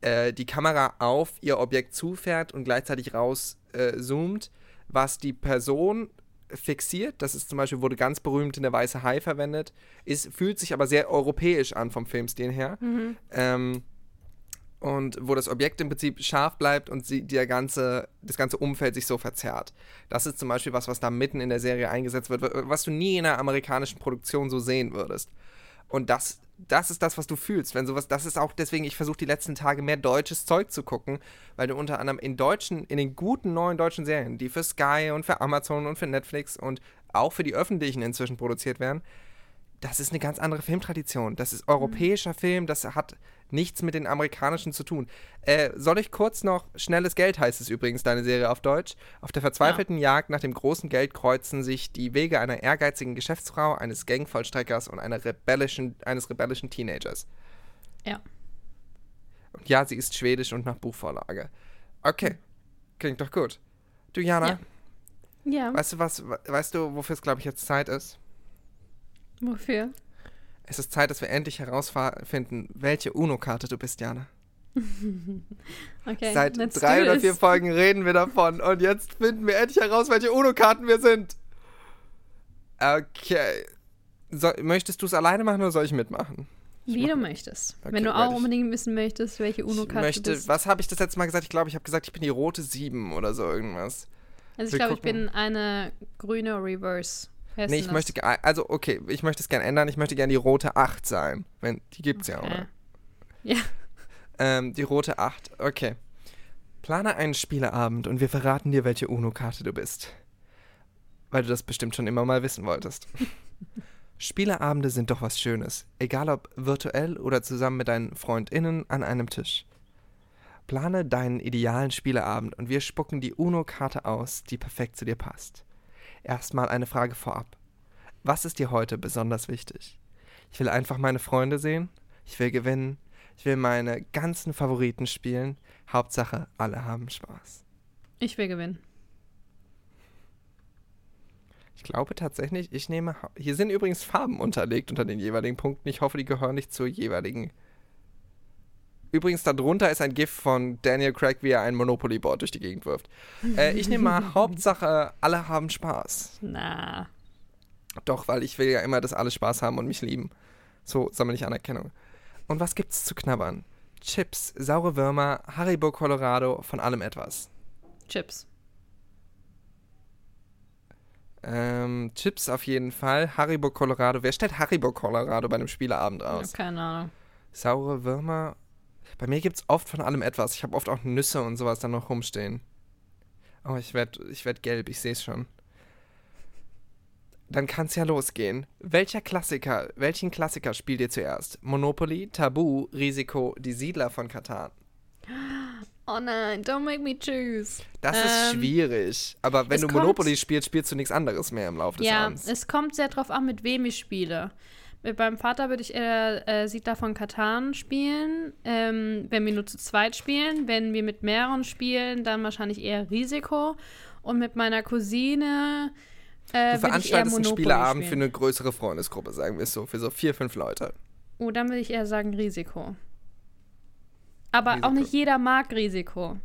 äh, die Kamera auf ihr Objekt zufährt und gleichzeitig rauszoomt, äh, was die Person fixiert. Das ist zum Beispiel, wurde ganz berühmt in der Weiße Hai verwendet. Ist, fühlt sich aber sehr europäisch an vom Filmstil her. Mhm. Ähm, und wo das Objekt im Prinzip scharf bleibt und sie, der ganze, das ganze Umfeld sich so verzerrt. Das ist zum Beispiel was, was da mitten in der Serie eingesetzt wird, was du nie in einer amerikanischen Produktion so sehen würdest. Und das das ist das, was du fühlst. Wenn sowas, das ist auch deswegen, ich versuche die letzten Tage mehr deutsches Zeug zu gucken, weil du unter anderem in deutschen, in den guten neuen deutschen Serien, die für Sky und für Amazon und für Netflix und auch für die öffentlichen inzwischen produziert werden, das ist eine ganz andere Filmtradition. Das ist europäischer mhm. Film, das hat nichts mit den amerikanischen zu tun. Äh, soll ich kurz noch Schnelles Geld heißt es übrigens, deine Serie auf Deutsch. Auf der verzweifelten ja. Jagd nach dem großen Geld kreuzen sich die Wege einer ehrgeizigen Geschäftsfrau, eines Gangvollstreckers und einer rebellischen, eines rebellischen Teenagers. Ja. Und ja, sie ist schwedisch und nach Buchvorlage. Okay, klingt doch gut. Du, Jana? Ja. ja. Weißt du was, weißt du, wofür es, glaube ich, jetzt Zeit ist? Wofür? Es ist Zeit, dass wir endlich herausfinden, welche UNO-Karte du bist, Jana. [LAUGHS] okay, Seit drei oder vier Folgen reden wir davon und jetzt finden wir endlich heraus, welche UNO-Karten wir sind. Okay. So, möchtest du es alleine machen oder soll ich mitmachen? Wie du möchtest. Okay, Wenn du auch unbedingt wissen möchtest, welche UNO-Karte du bist. Was habe ich das letzte Mal gesagt? Ich glaube, ich habe gesagt, ich bin die rote 7 oder so irgendwas. Also ich glaube, ich bin eine grüne Reverse. Wer nee, ich möchte, also okay, ich möchte es gerne ändern. Ich möchte gerne die rote 8 sein. Wenn, die gibt es okay. ja, oder? Ja. Ähm, die rote 8, okay. Plane einen Spieleabend und wir verraten dir, welche UNO-Karte du bist. Weil du das bestimmt schon immer mal wissen wolltest. [LAUGHS] Spieleabende sind doch was Schönes, egal ob virtuell oder zusammen mit deinen FreundInnen an einem Tisch. Plane deinen idealen Spieleabend und wir spucken die UNO-Karte aus, die perfekt zu dir passt. Erstmal eine Frage vorab. Was ist dir heute besonders wichtig? Ich will einfach meine Freunde sehen. Ich will gewinnen. Ich will meine ganzen Favoriten spielen. Hauptsache, alle haben Spaß. Ich will gewinnen. Ich glaube tatsächlich, ich nehme. Hier sind übrigens Farben unterlegt unter den jeweiligen Punkten. Ich hoffe, die gehören nicht zur jeweiligen. Übrigens, darunter ist ein GIF von Daniel Craig, wie er ein Monopoly-Board durch die Gegend wirft. Äh, ich nehme mal [LAUGHS] Hauptsache, alle haben Spaß. Na. Doch, weil ich will ja immer, dass alle Spaß haben und mich lieben. So sammle ich Anerkennung. Und was gibt's zu knabbern? Chips, saure Würmer, Haribo Colorado, von allem etwas. Chips. Ähm, Chips auf jeden Fall. Haribo Colorado. Wer stellt Haribo Colorado bei einem Spieleabend aus? Ja, keine Ahnung. Saure Würmer. Bei mir gibt's oft von allem etwas. Ich habe oft auch Nüsse und sowas dann noch rumstehen. Oh, ich werde ich werd gelb, ich sehe es schon dann kann es ja losgehen. Welcher Klassiker, welchen Klassiker spielt ihr zuerst? Monopoly, Tabu, Risiko, Die Siedler von Katan? Oh nein, don't make me choose. Das ähm, ist schwierig. Aber wenn du Monopoly spielst, spielst du nichts anderes mehr im Laufe des ja, Abends. Ja, es kommt sehr drauf an, mit wem ich spiele. Mit meinem Vater würde ich eher äh, Siedler von Katan spielen. Ähm, wenn wir nur zu zweit spielen. Wenn wir mit mehreren spielen, dann wahrscheinlich eher Risiko. Und mit meiner Cousine äh, du veranstaltest einen Spieleabend für eine größere Freundesgruppe, sagen wir es so, für so vier, fünf Leute. Oh, dann würde ich eher sagen Risiko. Aber Risiko. auch nicht jeder mag Risiko.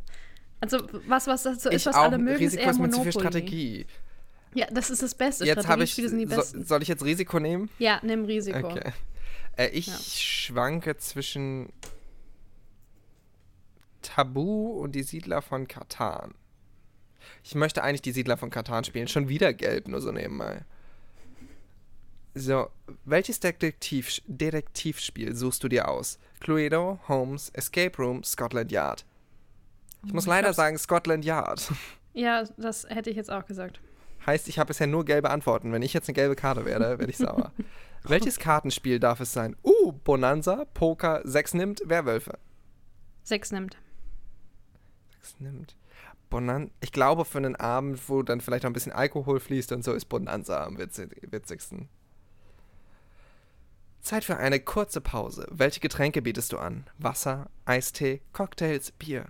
Also was, was das so ist, was auch, alle mögen, Risiko ist eher ist Monopoly. Zu viel Strategie. Ja, das ist das Beste. Jetzt habe ich. So, soll ich jetzt Risiko nehmen? Ja, nimm Risiko. Okay. Äh, ich ja. schwanke zwischen Tabu und die Siedler von Katan. Ich möchte eigentlich die Siedler von Katan spielen. Schon wieder gelb, nur so nebenbei. So, welches Detektiv Detektivspiel suchst du dir aus? Cluedo, Holmes, Escape Room, Scotland Yard. Ich muss ich leider sagen Scotland Yard. Ja, das hätte ich jetzt auch gesagt. Heißt, ich habe bisher nur gelbe Antworten. Wenn ich jetzt eine gelbe Karte werde, werde ich sauer. [LAUGHS] Welches Kartenspiel darf es sein? Uh, Bonanza, Poker, Sechs nimmt, Werwölfe. Sechs nimmt. Sechs nimmt. Bonanza, ich glaube, für einen Abend, wo dann vielleicht noch ein bisschen Alkohol fließt und so, ist Bonanza am witzigsten. Zeit für eine kurze Pause. Welche Getränke bietest du an? Wasser, Eistee, Cocktails, Bier?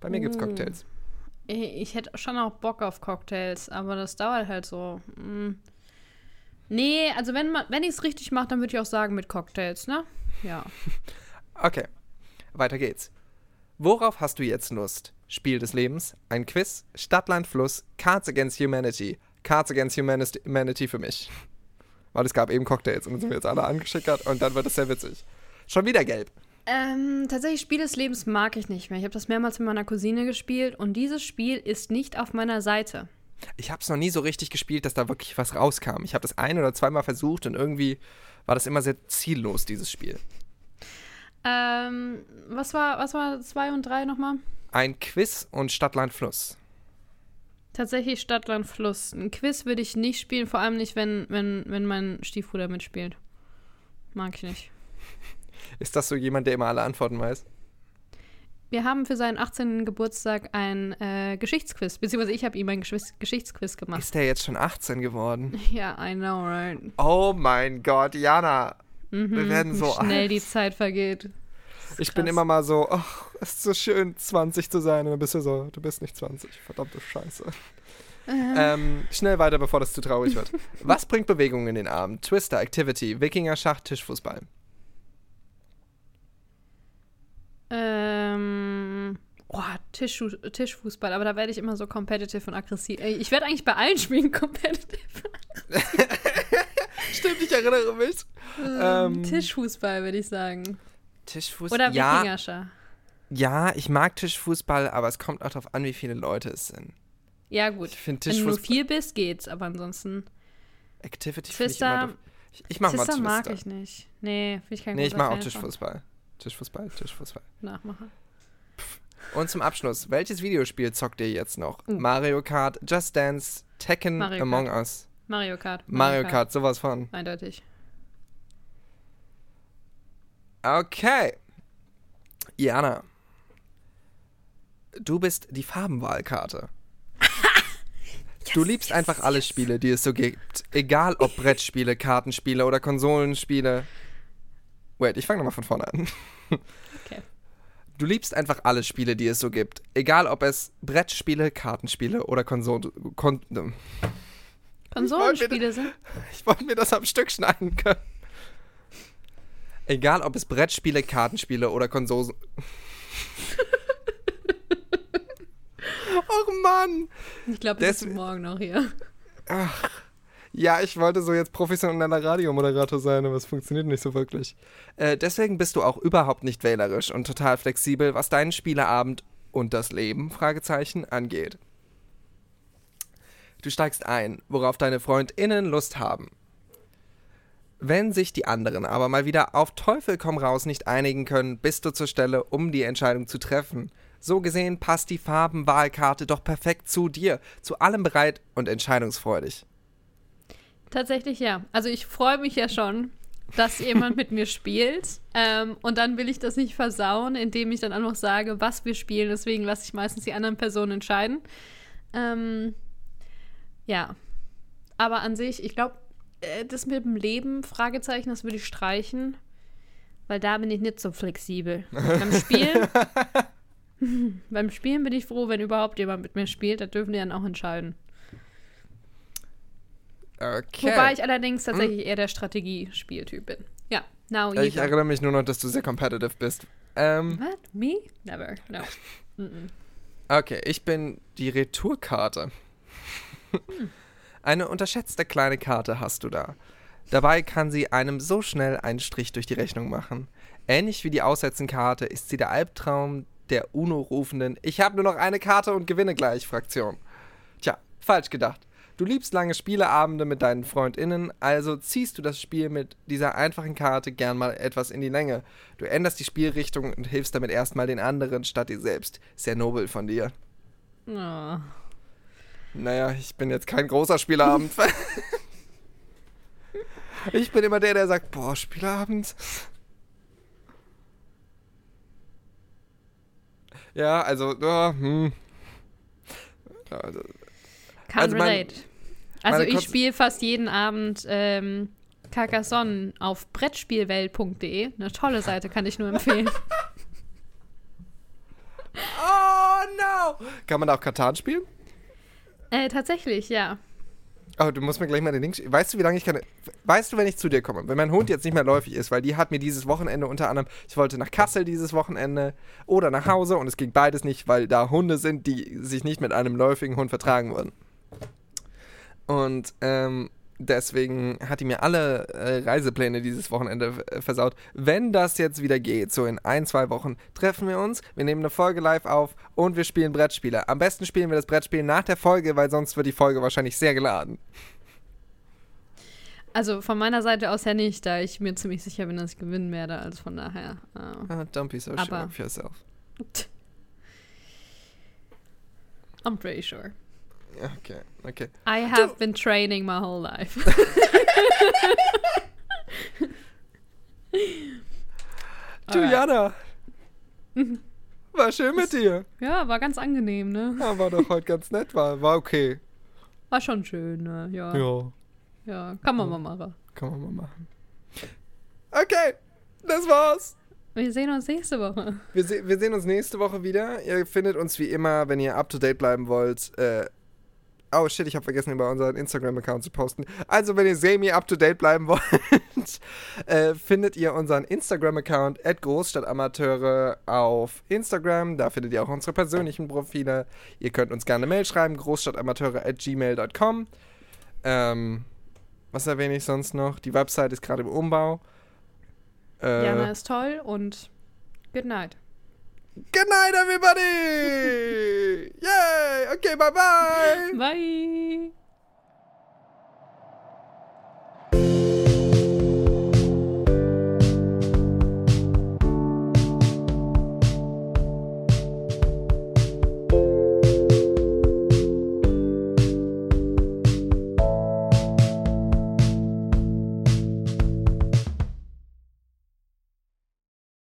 Bei mir gibt's Uh. Cocktails. Ich hätte schon auch Bock auf Cocktails, aber das dauert halt so. Mm. Nee, also wenn, wenn ich es richtig mache, dann würde ich auch sagen mit Cocktails, ne? Ja. [LAUGHS] Okay, weiter geht's. Worauf hast du jetzt Lust? Spiel des Lebens, ein Quiz, Stadtland Fluss, Cards Against Humanity. Cards Against Humanity, Humanity für mich. Weil es gab eben Cocktails und dann sind wir jetzt alle angeschickert und dann wird es sehr witzig. Schon wieder gelb. Ähm, tatsächlich Spiel des Lebens mag ich nicht mehr. Ich habe das mehrmals mit meiner Cousine gespielt und dieses Spiel ist nicht auf meiner Seite. Ich habe es noch nie so richtig gespielt, dass da wirklich was rauskam. Ich habe das ein oder zweimal versucht und irgendwie war das immer sehr ziellos, dieses Spiel. Ähm, was war, was war zwei und drei nochmal? Ein Quiz und Stadtland Fluss. Tatsächlich Stadt, Land, Fluss. Ein Quiz würde ich nicht spielen, vor allem nicht, wenn, wenn, wenn mein Stiefbruder mitspielt. Mag ich nicht. Ist das so jemand, der immer alle Antworten weiß? Wir haben für seinen 18. Geburtstag ein äh, Geschichtsquiz, beziehungsweise ich habe ihm ein Geschwiss- Geschichtsquiz gemacht. Ist der jetzt schon 18 geworden? [LAUGHS] Ja, I know, right? Oh mein Gott, Jana. Mhm, Wir werden so wie schnell alt. die Zeit vergeht. Ich bin immer mal so, ach, es ist so schön, 20 zu sein. Und dann bist du so, du bist nicht 20. Verdammte Scheiße. Ähm, schnell weiter, bevor das zu traurig wird. [LAUGHS] Was bringt Bewegung in den Arm? Twister, Activity, Wikinger, Schach, Tischfußball. Ähm. Oh, Tischfu Tischfußball, aber da werde ich immer so competitive und aggressiv. Ich werde eigentlich bei allen Spielen [LAUGHS] competitive. Stimmt, ich erinnere mich. Ähm, Tischfußball, würde ich sagen. Tischfußball. Oder ja, Wikingerschach. ja, ich mag Tischfußball, aber es kommt auch darauf an, wie viele Leute es sind. Ja, gut. Ich Wenn du nur vier bist, geht's, aber ansonsten. Activity ich Twister- doof. Ich, ich mach mal Twister Twister. mag ich nicht. Nee, finde ich kein nee, ich mach auch. Tischfußball. Tischfußball, Tischfußball. Nachmacher. Und zum Abschluss, welches Videospiel zockt ihr jetzt noch? Uh. Mario Kart, Just Dance, Tekken, Mario Among Kart. Us. Mario Kart. Mario Kart, sowas von. Eindeutig. Okay. Jana. Du bist die Farbenwahlkarte. [LAUGHS] du liebst einfach alle Spiele, die es so gibt. Egal ob Brettspiele, Kartenspiele oder Konsolenspiele. Wait, ich fange nochmal von vorne an. [LAUGHS] Okay. Du liebst einfach alle Spiele, die es so gibt. Egal ob es Brettspiele, Kartenspiele oder Konsolen. Kon Konsolenspiele sind. [LAUGHS] Ich wollte mir das am Stück schneiden können. Egal, ob es Brettspiele, Kartenspiele oder Konsolen. [LAUGHS] Och Mann! Ich glaube, das ist morgen noch hier. Ja, ich wollte so jetzt professioneller Radiomoderator sein, aber es funktioniert nicht so wirklich. Äh, deswegen bist du auch überhaupt nicht wählerisch und total flexibel, was deinen Spieleabend und das Leben, Fragezeichen, angeht. Du steigst ein, worauf deine FreundInnen Lust haben. Wenn sich die anderen aber mal wieder auf Teufel komm raus nicht einigen können, bist du zur Stelle, um die Entscheidung zu treffen. So gesehen passt die Farbenwahlkarte doch perfekt zu dir, zu allem bereit und entscheidungsfreudig. Tatsächlich ja. Also ich freue mich ja schon, dass jemand mit mir spielt. Ähm, und dann will ich das nicht versauen, indem ich dann auch noch sage, was wir spielen. Deswegen lasse ich meistens die anderen Personen entscheiden. Ähm, ja. Aber an sich, ich glaube, äh, das mit dem Leben, Fragezeichen, das würde ich streichen. Weil da bin ich nicht so flexibel. beim Spielen. [LAUGHS] [LAUGHS] beim Spielen bin ich froh, wenn überhaupt jemand mit mir spielt. Da dürfen die dann auch entscheiden. Okay. Wobei ich allerdings tatsächlich eher der Strategiespieltyp bin. Ja, now you ich go. erinnere mich nur noch, dass du sehr competitive bist. Ähm, What? Me? Never. No. [LAUGHS] Mm-mm. okay, ich bin die Retourkarte. Eine unterschätzte kleine Karte hast du da. Dabei kann sie einem so schnell einen Strich durch die Rechnung machen. Ähnlich wie die Aussetzenkarte ist sie der Albtraum der UNO-rufenden Ich habe nur noch eine Karte und gewinne gleich Fraktion. Tja, falsch gedacht. Du liebst lange Spieleabende mit deinen FreundInnen, also ziehst du das Spiel mit dieser einfachen Karte gern mal etwas in die Länge. Du änderst die Spielrichtung und hilfst damit erstmal den anderen statt dir selbst. Sehr nobel von dir. Oh. Naja, ich bin jetzt kein großer Spieleabend. [LAUGHS] ich bin immer der, der sagt, boah, Spieleabend. Ja, also, ja, hm. Also, Can't Also relate. Also ich spiele fast jeden Abend ähm, Carcassonne auf brettspielwelt.de. Eine tolle Seite, kann ich nur empfehlen. [LAUGHS] Oh no! Kann man da auch Katan spielen? äh, tatsächlich, ja. Oh, du musst mir gleich mal den Link. sch- Weißt du, wie lange ich kann. Weißt du, wenn ich zu dir komme? Wenn mein Hund jetzt nicht mehr läufig ist, weil die hat mir dieses Wochenende unter anderem. Ich wollte nach Kassel dieses Wochenende oder nach Hause und es ging beides nicht, weil da Hunde sind, die sich nicht mit einem läufigen Hund vertragen würden. Und ähm, deswegen hat die mir alle äh, Reisepläne dieses Wochenende äh, versaut. Wenn das jetzt wieder geht, so in ein, zwei Wochen, treffen wir uns, wir nehmen eine Folge live auf und wir spielen Brettspiele. Am besten spielen wir das Brettspiel nach der Folge, weil sonst wird die Folge wahrscheinlich sehr geladen. Also von meiner Seite aus ja nicht, da ich mir ziemlich sicher bin, dass ich gewinnen werde. Also von daher. Äh, Ah, don't be so sure of yourself. [LAUGHS] I'm pretty sure. Okay, okay. I have been training my whole life. [LAUGHS] Du. Jana. War schön mit dir. Ja, war ganz angenehm, ne? Ja, war doch heute ganz nett, war, war okay. War schon schön, ne? Ja. Ja, Ja, kann man mal machen. kann man mal machen. Okay, das war's. Wir sehen uns nächste Woche. Wir, se wir sehen uns nächste Woche wieder. Ihr findet uns wie immer, wenn ihr up to date bleiben wollt. Äh, oh shit, ich habe vergessen, über unseren Instagram-Account zu posten. Also, wenn ihr semi up to date bleiben [LAUGHS] wollt, äh, findet ihr unseren Instagram-Account Großstadtamateure auf Instagram. Da findet ihr auch unsere persönlichen Profile. Ihr könnt uns gerne eine Mail schreiben, großstadtamateure.gmail.com. Ähm, was erwähne ich sonst noch? Die Website ist gerade im Umbau. Äh, Jana ist toll und good night. Good night, everybody! [LAUGHS] Yay! Okay, bye bye! Bye.